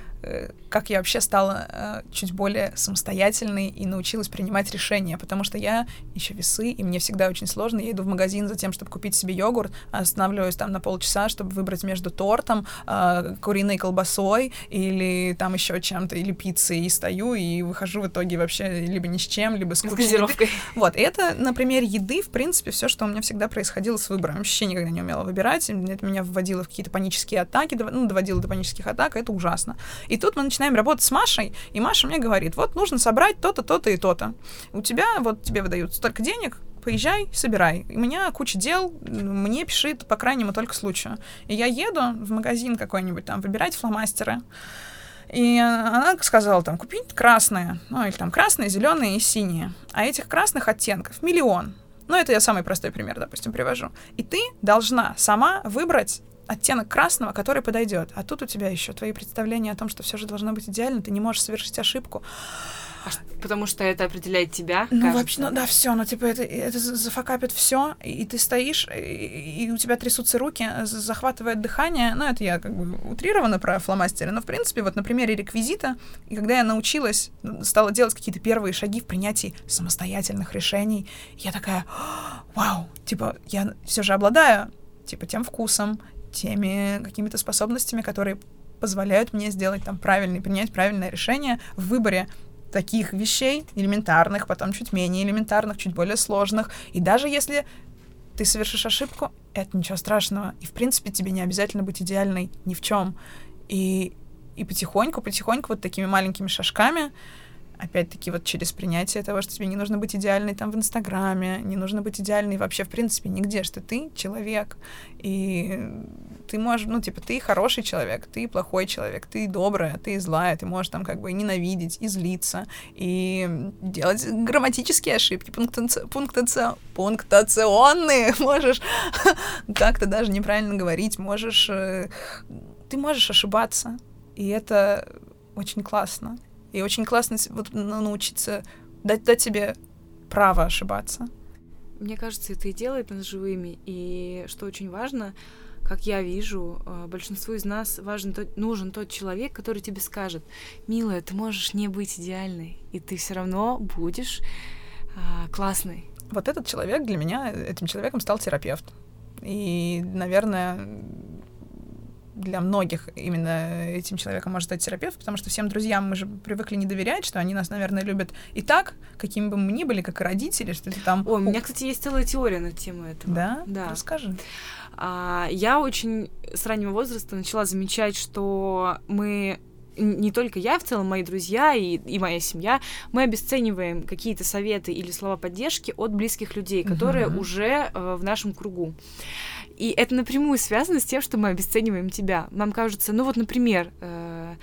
как я вообще стала э, чуть более самостоятельной и научилась принимать решения, потому что я еще весы, и мне всегда очень сложно. Я иду в магазин за тем, чтобы купить себе йогурт, останавливаюсь там на полчаса, чтобы выбрать между тортом, э, куриной колбасой или там еще чем-то, или пиццей, и стою, и выхожу в итоге вообще либо ни с чем, либо с газировкой. Вот, и это на примере еды, в принципе, все, что у меня всегда происходило с выбором. Вообще никогда не умела выбирать, это меня вводило в какие-то панические атаки, ну, доводило до панических атак, это ужасно. И тут мы начинаем работать с Машей, и Маша мне говорит, вот нужно собрать то-то, то-то и то-то. У тебя, вот тебе выдают столько денег, поезжай, собирай. У меня куча дел, мне пишет по крайнему только случаю. И я еду в магазин какой-нибудь там выбирать фломастеры, и она сказала там купить красные, ну или там красные, зеленые и синие. А этих красных оттенков миллион. Ну, это я самый простой пример, допустим, привожу. И ты должна сама выбрать оттенок красного, который подойдет. А тут у тебя еще твои представления о том, что все же должно быть идеально, ты не можешь совершить ошибку. А Потому что это определяет тебя. Ну, кажется. вообще, ну да, все, ну, типа, это, это за- зафакапит все, и ты стоишь, и, и у тебя трясутся руки, з- захватывает дыхание. Ну, это я как бы утрированно про фломастеры, но, в принципе, вот на примере реквизита, и когда я научилась, стала делать какие-то первые шаги в принятии самостоятельных решений, я такая, вау, типа, я все же обладаю, типа, тем вкусом, теми какими-то способностями, которые позволяют мне сделать там правильный, принять правильное решение в выборе таких вещей, элементарных, потом чуть менее элементарных, чуть более сложных. И даже если ты совершишь ошибку, это ничего страшного. И, в принципе, тебе не обязательно быть идеальной ни в чем. И, и потихоньку, потихоньку, вот такими маленькими шажками, опять-таки, вот через принятие того, что тебе не нужно быть идеальной там в Инстаграме, не нужно быть идеальной вообще, в принципе, нигде, что ты человек, и ты можешь, ну, типа, ты хороший человек, ты плохой человек, ты добрая, ты злая, ты можешь там как бы ненавидеть, и злиться, и делать грамматические ошибки, пунктаци- пунктаци- пунктационные, *laughs* можешь *laughs* как-то даже неправильно говорить, можешь... э, Ты можешь ошибаться, и это очень классно. И очень классно вот на- научиться дать, дать себе право ошибаться. Мне кажется, это и делает нас живыми. И что очень важно, как я вижу, э, большинству из нас важен тот, нужен тот человек, который тебе скажет, милая, ты можешь не быть идеальной, и ты все равно будешь а, классной. Вот этот человек для меня, этим человеком стал терапевт. И, наверное, для многих именно этим человеком может стать терапевт, потому что всем друзьям мы же привыкли не доверять, что они нас, наверное, любят и так, какими бы мы ни были, как и родители, что ты там... Ой, у меня, кстати, есть целая теория на тему этого. Да? Да. Расскажи. А, я очень с раннего возраста начала замечать, что мы не только я, в целом мои друзья и, и моя семья, мы обесцениваем какие-то советы или слова поддержки от близких людей, которые Мгм. уже э, в нашем кругу. И это напрямую связано с тем, что мы обесцениваем тебя. Нам кажется, ну вот, например, э,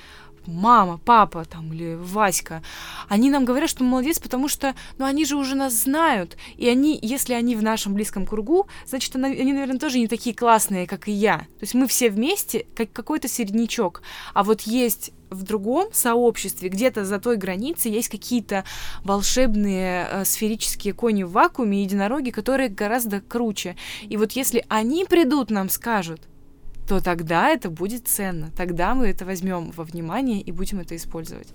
мама, папа там или Васька, они нам говорят, что мы молодец, потому что, ну, они же уже нас знают, и они, если они в нашем близком кругу, значит, они, наверное, тоже не такие классные, как и я. То есть мы все вместе, как какой-то середнячок. А вот есть в другом сообществе, где-то за той границей, есть какие-то волшебные э, сферические кони в вакууме, единороги, которые гораздо круче. И вот если они придут, нам скажут, то тогда это будет ценно. Тогда мы это возьмем во внимание и будем это использовать.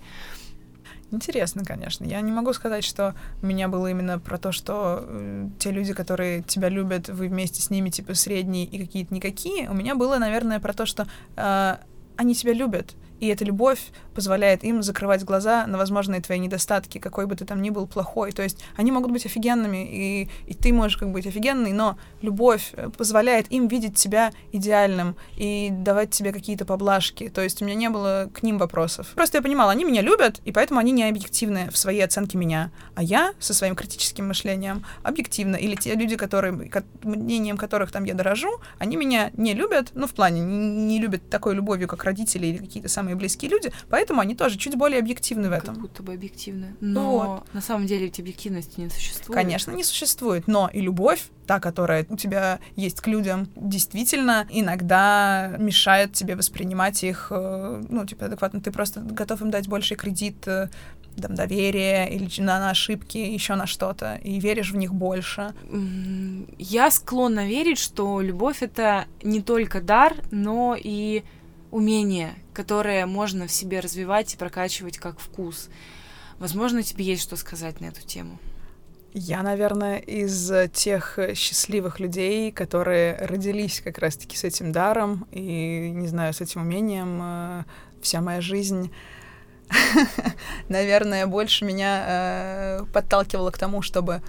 Интересно, конечно. Я не могу сказать, что у меня было именно про то, что э, те люди, которые тебя любят, вы вместе с ними типа средние и какие-то никакие. У меня было, наверное, про то, что э, они тебя любят, и эта любовь позволяет им закрывать глаза на возможные твои недостатки, какой бы ты там ни был плохой. То есть они могут быть офигенными, и, и ты можешь как бы быть офигенный, но любовь э, позволяет им видеть тебя идеальным и давать тебе какие-то поблажки. То есть у меня не было к ним вопросов. Просто я понимала, они меня любят, и поэтому они не объективны в своей оценке меня. А я со своим критическим мышлением объективно. Или те люди, которые, мнением которых там я дорожу, они меня не любят, ну, в плане, не, не любят такой любовью, как родители или какие-то самые самые близкие люди, поэтому они тоже чуть более объективны в этом. Как будто бы объективны. Но вот. на самом деле ведь объективности не существует. Конечно, не существует, но и любовь, та, которая у тебя есть к людям, действительно иногда мешает тебе воспринимать их, э, ну, типа, адекватно. Ты просто готов им дать больше кредит, э, там, доверие или на, на ошибки, еще на что-то, и веришь в них больше? Я склонна верить, что любовь — это не только дар, но и умение, которое можно в себе развивать и прокачивать как вкус. Возможно, тебе есть что сказать на эту тему. Я, наверное, из тех счастливых людей, которые родились как раз-таки с этим даром и, не знаю, с этим умением. Э, вся моя жизнь, *laughs* наверное, больше меня э, подталкивала к тому, чтобы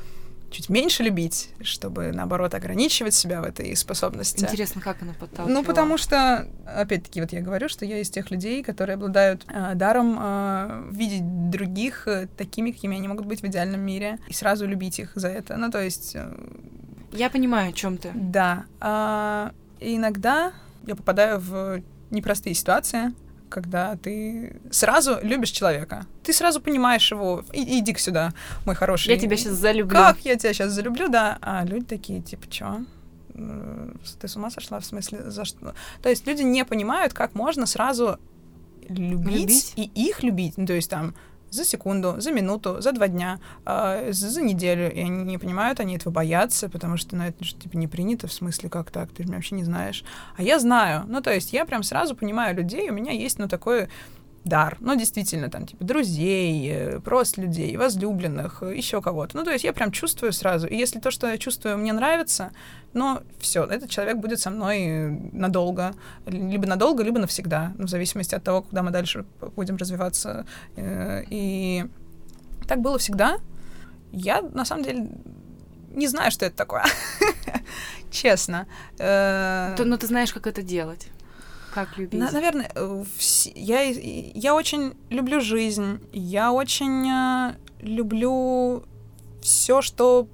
чуть меньше любить, чтобы, наоборот, ограничивать себя в этой способности. Интересно, как она подталкивала? Ну, потому что, опять-таки, вот я говорю, что я из тех людей, которые обладают э, даром э, видеть других э, такими, какими они могут быть в идеальном мире, и сразу любить их за это. Ну, то есть... Э, я понимаю, о чем ты. Да. Э, иногда я попадаю в непростые ситуации, когда ты сразу любишь человека. Ты сразу понимаешь его. И, иди сюда, мой хороший. Я тебя сейчас залюблю. Как я тебя сейчас залюблю, да. А люди такие, типа, чё? Ты с ума сошла? В смысле, за что? То есть люди не понимают, как можно сразу любить, любить? и их любить. Ну, то есть там за секунду, за минуту, за два дня, э, за, неделю. И они не понимают, они этого боятся, потому что, ну, это же, типа, не принято, в смысле, как так, ты меня вообще не знаешь. А я знаю. Ну, то есть я прям сразу понимаю людей, у меня есть, ну, такое дар. Ну, действительно, там, типа, друзей, э, просто людей, возлюбленных, э, еще кого-то. Ну, то есть я прям чувствую сразу. И если то, что я чувствую, мне нравится, ну, все, этот человек будет со мной надолго. Либо надолго, либо навсегда. Ну, в зависимости от того, куда мы дальше будем развиваться. Э, и так было всегда. Я, на самом деле, не знаю, что это такое. *laughs* Честно. Но ну, ты знаешь, как это делать. Как любить? На, наверное, э, я, я очень люблю жизнь. Я очень э, люблю все, что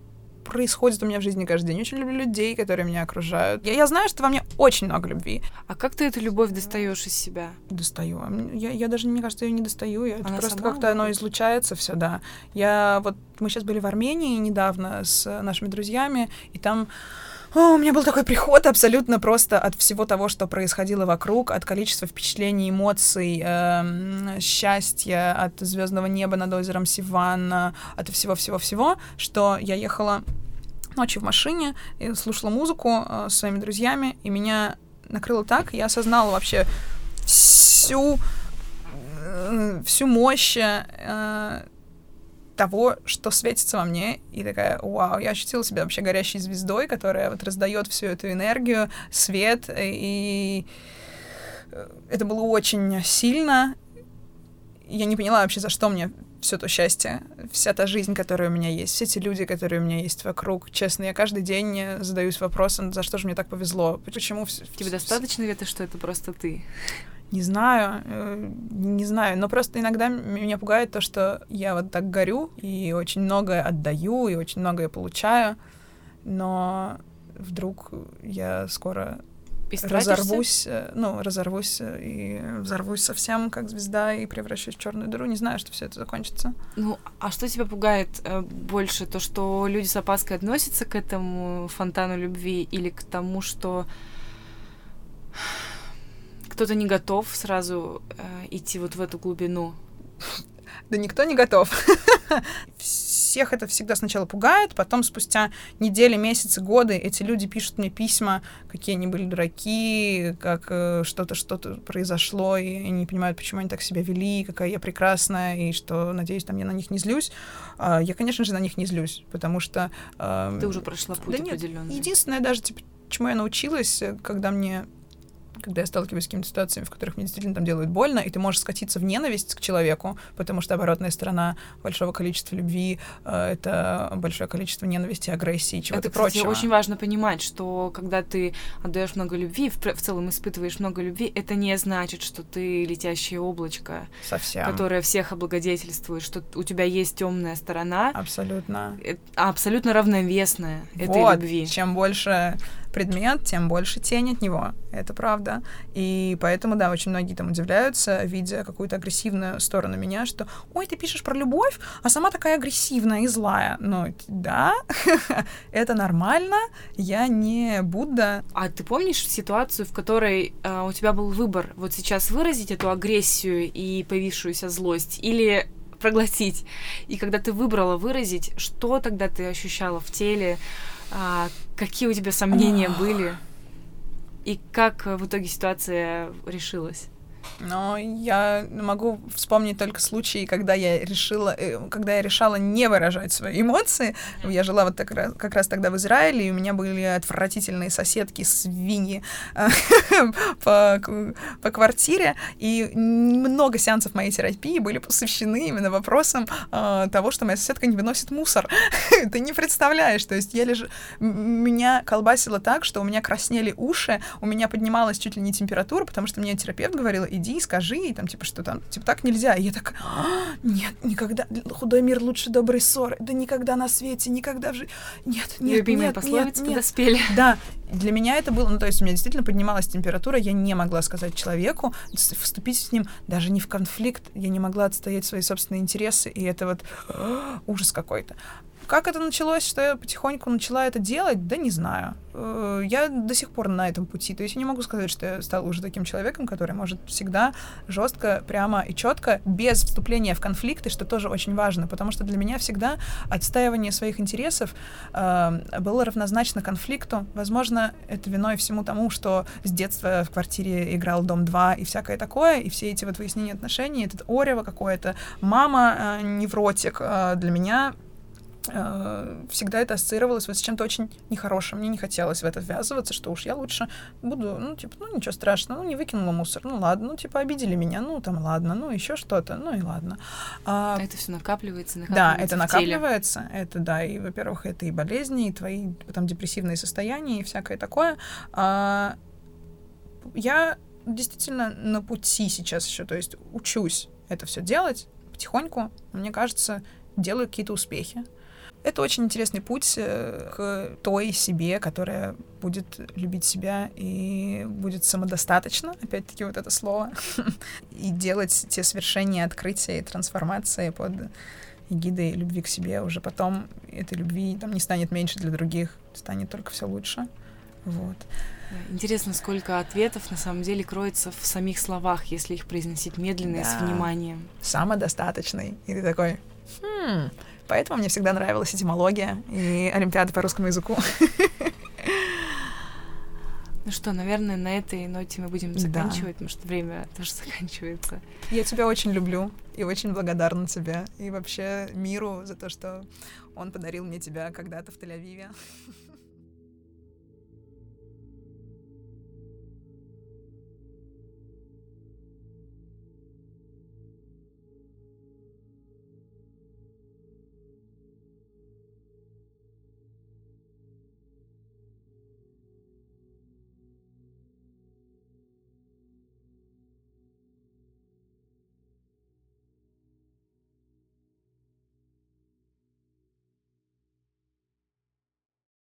происходит у меня в жизни каждый день. Очень люблю людей, которые меня окружают. Я, я знаю, что во мне очень много любви. А как ты эту любовь достаешь из себя? Достаю. Я, я даже, мне кажется, ее не достаю. Я, это просто как-то оно излучается все, да. Я вот мы сейчас были в Армении недавно с нашими друзьями, и там о, у меня был такой приход абсолютно просто от всего того, что происходило вокруг, от количества впечатлений, эмоций, э, счастья, от звездного неба над озером Сиванна, от всего-всего-всего, что я ехала ночью в машине и слушала музыку э, с своими друзьями, и меня накрыло так, я осознала вообще всю э, всю мощь э, того, что светится во мне, и такая, вау, я ощутила себя вообще горящей звездой, которая вот раздает всю эту энергию, свет, и это было очень сильно. Я не поняла вообще, за что мне все то счастье, вся та жизнь, которая у меня есть, все те люди, которые у меня есть вокруг. Честно, я каждый день задаюсь вопросом, за что же мне так повезло, почему... Тебе достаточно ли это, что это просто ты? Не знаю, э, не знаю, но просто иногда меня пугает то, что я вот так горю и очень многое отдаю, и очень многое получаю, но вдруг я скоро разорвусь, э, ну, разорвусь э, и взорвусь совсем как звезда и превращусь в черную дыру. Не знаю, что все это закончится. Ну, а что тебя пугает э, больше? То, что люди с опаской относятся к этому фонтану любви или к тому, что кто-то не готов сразу э, идти вот в эту глубину? Да никто не готов. *laughs* Всех это всегда сначала пугает, потом спустя недели, месяцы, годы эти люди пишут мне письма, какие они были дураки, как э, что-то, что-то произошло, и они не понимают, почему они так себя вели, какая я прекрасная, и что, надеюсь, там я на них не злюсь. А, я, конечно же, на них не злюсь, потому что... Э, Ты уже прошла путь да определенный. Нет, единственное даже, типа, чему я научилась, э, когда мне когда я сталкиваюсь с какими-то ситуациями, в которых мне действительно там делают больно, и ты можешь скатиться в ненависть к человеку, потому что оборотная сторона большого количества любви э, — это большое количество ненависти, агрессии чего-то это, кстати, прочего. очень важно понимать, что когда ты отдаешь много любви, в, в целом испытываешь много любви, это не значит, что ты летящее облачко, Совсем. которое всех облагодетельствует, что у тебя есть темная сторона. Абсолютно. Абсолютно равновесная вот. этой любви. Чем больше предмет, тем больше тень от него. Это правда. И поэтому, да, очень многие там удивляются, видя какую-то агрессивную сторону меня, что «Ой, ты пишешь про любовь, а сама такая агрессивная и злая». Ну, да, *laughs* это нормально, я не Будда. А ты помнишь ситуацию, в которой э, у тебя был выбор вот сейчас выразить эту агрессию и появившуюся злость или проглотить? И когда ты выбрала выразить, что тогда ты ощущала в теле? Какие у тебя сомнения были? И как в итоге ситуация решилась? Но я могу вспомнить только случаи, когда я решила, э, когда я решала не выражать свои эмоции. Я жила вот так, как раз тогда в Израиле, и у меня были отвратительные соседки свиньи *laughs* по, по квартире, и много сеансов моей терапии были посвящены именно вопросам э, того, что моя соседка не выносит мусор. *laughs* Ты не представляешь, то есть я лежу... Меня колбасило так, что у меня краснели уши, у меня поднималась чуть ли не температура, потому что мне терапевт говорила, иди и скажи, и там, типа, что там, типа, так нельзя. И я так, «А, нет, никогда, худой мир лучше доброй ссоры, да никогда на свете, никогда в жизни, нет, нет, Любимые нет, пословицы нет, подоспели. Да, для меня это было, ну, то есть у меня действительно поднималась температура, я не могла сказать человеку, вступить с ним даже не в конфликт, я не могла отстоять свои собственные интересы, и это вот ужас какой-то. Как это началось, что я потихоньку начала это делать, да не знаю. Э, я до сих пор на этом пути. То есть я не могу сказать, что я стала уже таким человеком, который может всегда жестко, прямо и четко, без вступления в конфликты, что тоже очень важно, потому что для меня всегда отстаивание своих интересов э, было равнозначно конфликту. Возможно, это виной всему тому, что с детства в квартире играл Дом 2 и всякое такое, и все эти вот выяснения отношений, этот Орева какое-то, мама э, невротик э, для меня всегда это ассоциировалось вот с чем-то очень нехорошим. Мне не хотелось в это ввязываться, что уж я лучше буду, ну, типа, ну, ничего страшного, ну, не выкинула мусор, ну, ладно, ну, типа, обидели меня, ну, там, ладно, ну, еще что-то, ну, и ладно. А, это все накапливается, накапливается. Да, это накапливается, теле. это, да, и, во-первых, это и болезни, и твои, там, депрессивные состояния, и всякое такое. А, я действительно на пути сейчас еще, то есть учусь это все делать потихоньку, мне кажется, делаю какие-то успехи. Это очень интересный путь э, к той себе, которая будет любить себя и будет самодостаточна, опять-таки вот это слово, *laughs* и делать те свершения, открытия и трансформации под эгидой любви к себе. Уже потом этой любви там не станет меньше для других, станет только все лучше. Вот. Интересно, сколько ответов на самом деле кроется в самих словах, если их произносить медленно да. и с вниманием. Самодостаточный. И ты такой, хм, Поэтому мне всегда нравилась этимология и Олимпиада по русскому языку. *laughs* Ну что, наверное, на этой ноте мы будем заканчивать, да. потому что время *laughs* тоже заканчивается. Я тебя очень люблю и очень благодарна тебе и вообще миру за то, что он подарил мне тебя когда-то в Тель-Авиве. *laughs*